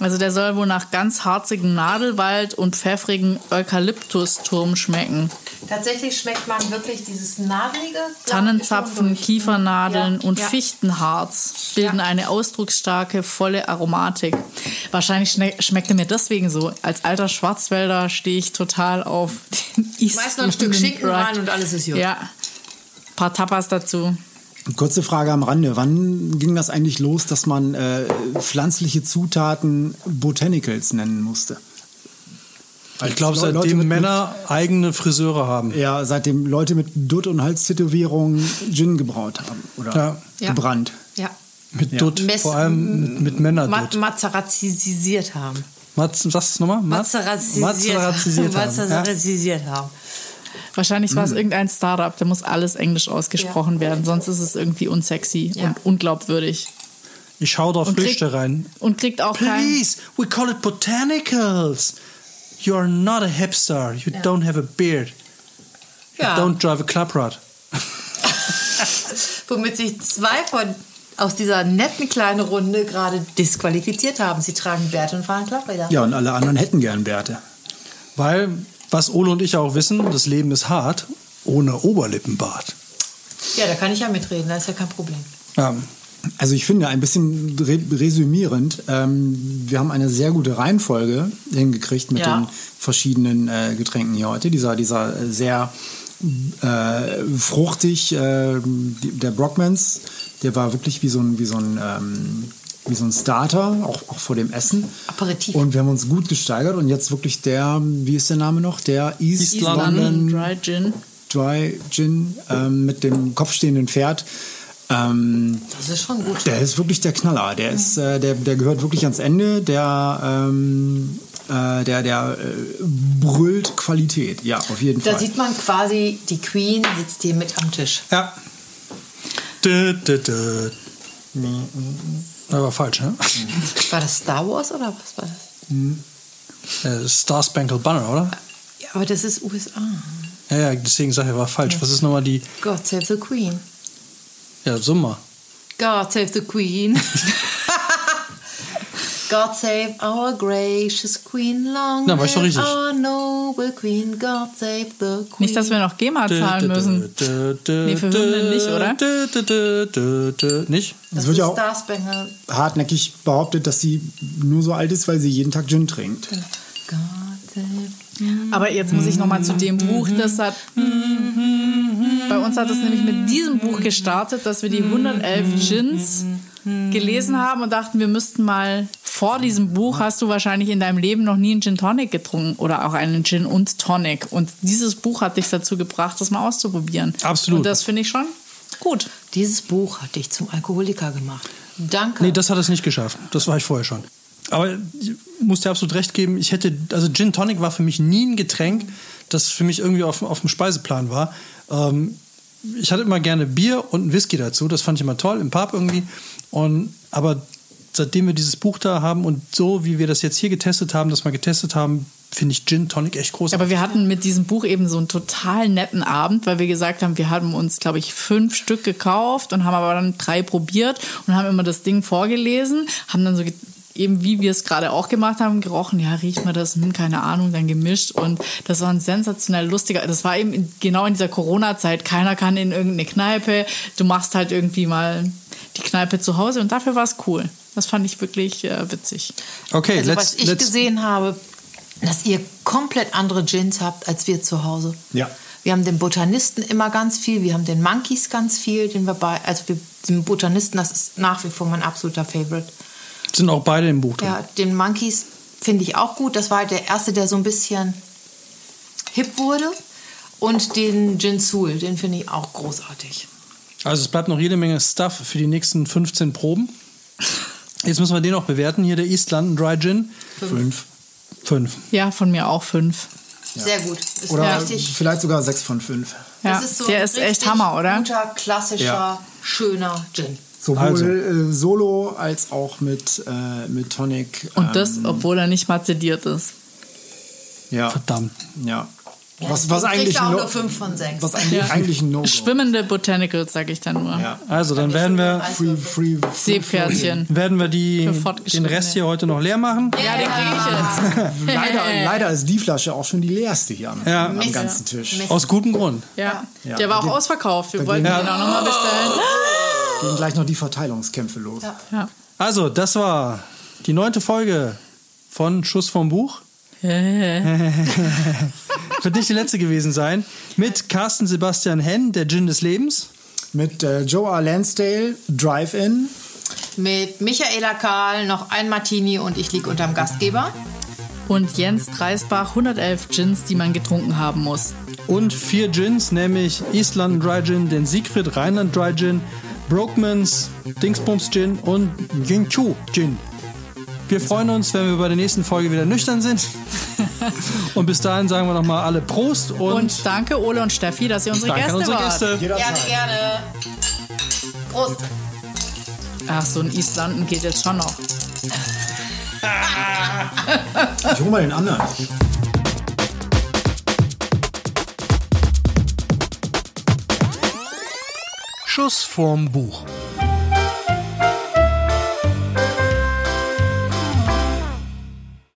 Speaker 2: Also der soll wohl nach ganz harzigem Nadelwald und pfeffrigen Eukalyptusturm schmecken.
Speaker 3: Tatsächlich schmeckt man wirklich dieses nadelige.
Speaker 2: Tannenzapfen, Kiefernadeln
Speaker 3: Ja,
Speaker 2: und
Speaker 3: ja.
Speaker 2: Fichtenharz bilden
Speaker 3: Ja.
Speaker 2: eine ausdrucksstarke, volle Aromatik. Wahrscheinlich schmeckt er mir deswegen so. Als alter Schwarzwälder stehe ich total auf den East
Speaker 3: Schmeiß noch ein Stück Schinken rein und alles ist gut.
Speaker 2: Ja, paar Tapas dazu.
Speaker 4: Kurze Frage am Rande. Wann ging das eigentlich los, dass man äh, pflanzliche Zutaten Botanicals nennen musste?
Speaker 1: Ich glaube,
Speaker 4: Leute
Speaker 1: seitdem
Speaker 4: mit-
Speaker 1: Männer eigene Friseure haben.
Speaker 4: Ja, seitdem Leute mit Dutt- und Halstätowierungen Gin gebraut haben oder
Speaker 1: Ja.
Speaker 4: Gebrannt.
Speaker 3: Ja.
Speaker 1: Mit
Speaker 4: Ja.
Speaker 1: Dutt,
Speaker 3: Mess-
Speaker 1: vor allem mit, mit Männerdutt.
Speaker 3: Ma mazeratisiert haben.
Speaker 1: Maz, sagst du es nochmal? Maz-
Speaker 3: Mazeratisiert,
Speaker 1: Mazeratisiert haben.
Speaker 3: Mazeratisiert haben.
Speaker 2: Wahrscheinlich
Speaker 1: Hm.
Speaker 2: war es irgendein Startup, da muss alles Englisch ausgesprochen werden, sonst ist es irgendwie unsexy
Speaker 3: Ja.
Speaker 2: und unglaubwürdig.
Speaker 1: Ich schaue da
Speaker 2: krieg-
Speaker 1: Früchte rein.
Speaker 2: Und kriegt auch kein...
Speaker 1: Please, we call it botanicals. You are not a hipster. You don't have a beard. You
Speaker 3: Ja.
Speaker 1: don't drive a club rod.
Speaker 3: Womit sich zwei von aus dieser netten kleinen Runde gerade disqualifiziert haben. Sie tragen Bärte und fahren Klappräder.
Speaker 4: Ja, und alle anderen hätten gern Bärte.
Speaker 1: Weil, was Ole und ich auch wissen, das Leben ist hart ohne Oberlippenbart.
Speaker 3: Ja, da kann ich ja mitreden, das ist ja kein Problem.
Speaker 1: Ja,
Speaker 4: Also ich finde, ein bisschen re resümierend, ähm, wir haben eine sehr gute Reihenfolge hingekriegt mit
Speaker 3: Ja.
Speaker 4: den verschiedenen äh, Getränken hier heute. Dieser, dieser sehr äh, fruchtig, äh, der Brockmans, der war wirklich wie so ein, wie so ein, ähm, wie so ein Starter, auch, auch vor dem Essen.
Speaker 3: Aperitif.
Speaker 4: Und wir haben uns gut gesteigert und jetzt wirklich der, wie ist der Name noch? Der East,
Speaker 1: East
Speaker 2: London
Speaker 4: London
Speaker 2: Dry Gin.
Speaker 4: Dry Gin ähm, mit dem kopfstehenden Pferd. Ähm,
Speaker 3: Das ist schon gut.
Speaker 4: der ist wirklich der Knaller. Der ist, äh, der, der gehört wirklich ans Ende. Der, ähm, äh, der, der äh, brüllt Qualität. Ja, auf jeden
Speaker 3: Da
Speaker 4: Fall.
Speaker 3: sieht man quasi, die Queen sitzt hier mit am Tisch.
Speaker 1: Ja. Dö, dö, dö. Das war falsch, ne?
Speaker 3: War das Star Wars oder was war das?
Speaker 1: Äh, Star Spangled Banner, oder?
Speaker 3: Ja, aber das ist USA.
Speaker 1: Ja, ja, deswegen sage ich, war falsch. Was ist nochmal die.
Speaker 3: God save the Queen.
Speaker 1: Ja, Summa.
Speaker 3: God save the Queen. God save our gracious Queen long.
Speaker 1: Na, war ich doch
Speaker 3: live
Speaker 1: richtig.
Speaker 3: Our noble Queen. God save the Queen.
Speaker 2: Nicht, dass wir noch GEMA zahlen müssen. Nee, für Hymnen nicht, oder?
Speaker 1: Nicht?
Speaker 3: das
Speaker 4: wird ja auch hartnäckig behauptet, dass sie nur so alt ist, weil sie jeden Tag Gin trinkt.
Speaker 3: God save
Speaker 2: Aber jetzt muss ich noch mal zu dem Buch, das hat bei uns hat es nämlich mit diesem Buch gestartet, dass wir die 111 Gins gelesen haben und dachten, wir müssten mal vor diesem Buch hast du wahrscheinlich in deinem Leben noch nie einen Gin Tonic getrunken oder auch einen Gin und Tonic und dieses Buch hat dich dazu gebracht, das mal auszuprobieren.
Speaker 1: Absolut.
Speaker 2: Und das finde ich schon gut.
Speaker 3: Dieses Buch hat dich zum Alkoholiker gemacht. Danke.
Speaker 1: Nee, das hat es nicht geschafft. Das war ich vorher schon. Aber ich muss dir absolut recht geben, ich hätte, also Gin Tonic war für mich nie ein Getränk, das für mich irgendwie auf, auf dem Speiseplan war. Ähm, ich hatte immer gerne Bier und einen Whisky dazu, das fand ich immer toll, im Pub irgendwie. Und, aber seitdem wir dieses Buch da haben und so, wie wir das jetzt hier getestet haben, das mal getestet haben, finde ich Gin Tonic echt großartig.
Speaker 2: Aber wir hatten mit diesem Buch eben so einen total netten Abend, weil wir gesagt haben, wir haben uns, glaube ich, fünf Stück gekauft und haben aber dann drei probiert und haben immer das Ding vorgelesen, haben dann so eben wie wir es gerade auch gemacht haben, gerochen, ja, riecht man das, hm, keine Ahnung, dann gemischt und das war ein sensationell lustiger, das war eben in, genau in dieser Corona-Zeit, keiner kann in irgendeine Kneipe, du machst halt irgendwie mal die Kneipe zu Hause und dafür war es cool. Das fand ich wirklich äh, witzig.
Speaker 1: Okay,
Speaker 3: Also,
Speaker 1: let's,
Speaker 3: was ich
Speaker 1: let's,
Speaker 3: gesehen habe, dass ihr komplett andere Gins habt als wir zu Hause.
Speaker 4: Ja.
Speaker 3: Wir haben den Botanisten immer ganz viel, wir haben den Monkeys ganz viel, den wir bei, also wir, den Botanisten, das ist nach wie vor mein absoluter Favorite.
Speaker 1: sind auch beide im Buch drin.
Speaker 3: Ja, den Monkeys finde ich auch gut. Das war halt der erste, der so ein bisschen hip wurde. Und den Gin Sul, den finde ich auch großartig.
Speaker 1: Also es bleibt noch jede Menge Stuff für die nächsten 15 Proben. Jetzt müssen wir den auch bewerten. Hier der East London Dry Gin.
Speaker 4: Fünf.
Speaker 1: Fünf.
Speaker 2: Ja, von mir auch fünf.
Speaker 3: Sehr gut. Ist
Speaker 4: Oder
Speaker 3: richtig,
Speaker 4: vielleicht sogar sechs von fünf.
Speaker 2: Ja,
Speaker 3: das so
Speaker 2: der
Speaker 3: ein
Speaker 2: ist echt Hammer, oder?
Speaker 3: Guter, klassischer,
Speaker 4: Ja.
Speaker 3: schöner Gin.
Speaker 4: Sowohl
Speaker 1: Also.
Speaker 4: äh, solo als auch mit, äh, mit Tonic.
Speaker 2: Und
Speaker 4: ähm,
Speaker 2: das, obwohl er nicht mazediert ist.
Speaker 4: Ja.
Speaker 1: Verdammt.
Speaker 4: ja.
Speaker 3: Ja,
Speaker 4: Was, was eigentlich
Speaker 3: auch
Speaker 4: ein No-
Speaker 3: nur 5 von 6.
Speaker 4: Was eigentlich, eigentlich ein No-Go.
Speaker 2: Schwimmende Botanicals, sag ich dann nur.
Speaker 4: Ja.
Speaker 1: Also dann werden wir,
Speaker 4: Free, free, free
Speaker 2: Seepferdchen.
Speaker 1: werden wir die, den. Rest hier heute noch leer machen.
Speaker 2: Ja, den kriege ich jetzt.
Speaker 4: Leider, leider ist die Flasche auch schon die leerste hier am,
Speaker 1: Ja.
Speaker 4: am ganzen Tisch.
Speaker 3: Mist.
Speaker 1: Aus gutem Grund.
Speaker 2: Ja.
Speaker 4: Ja.
Speaker 2: Der war auch ausverkauft. Wir
Speaker 4: da
Speaker 2: wollten den auch nochmal bestellen.
Speaker 4: Gehen gleich noch die Verteilungskämpfe los.
Speaker 2: Ja.
Speaker 1: Also, das war die neunte Folge von Schuss vom Buch. Wird nicht die letzte gewesen sein. Mit Carsten Sebastian Henn, der Gin des Lebens.
Speaker 4: Mit äh, Joe Lansdale, Drive-In.
Speaker 3: Mit Michaela Karl, noch ein Martini und ich liege unterm Gastgeber.
Speaker 2: Und Jens Dreisbach, 111 Gins, die man getrunken haben muss.
Speaker 1: Und vier Gins, nämlich London Dry Gin, den Siegfried Rheinland Dry Gin, Brokmans Dingsbums Gin und Yingchu Gin. Wir freuen uns, wenn wir bei der nächsten Folge wieder nüchtern sind. und bis dahin sagen wir nochmal alle Prost und,
Speaker 2: Und danke Ole und Steffi, dass ihr unsere
Speaker 1: danke an
Speaker 2: Gäste
Speaker 1: unsere
Speaker 2: wart.
Speaker 1: Gäste.
Speaker 3: Gerne, gerne. Prost.
Speaker 2: Ach, so ein Islanden geht jetzt schon noch.
Speaker 4: Ich hol mal den anderen.
Speaker 1: Schuss vorm Buch.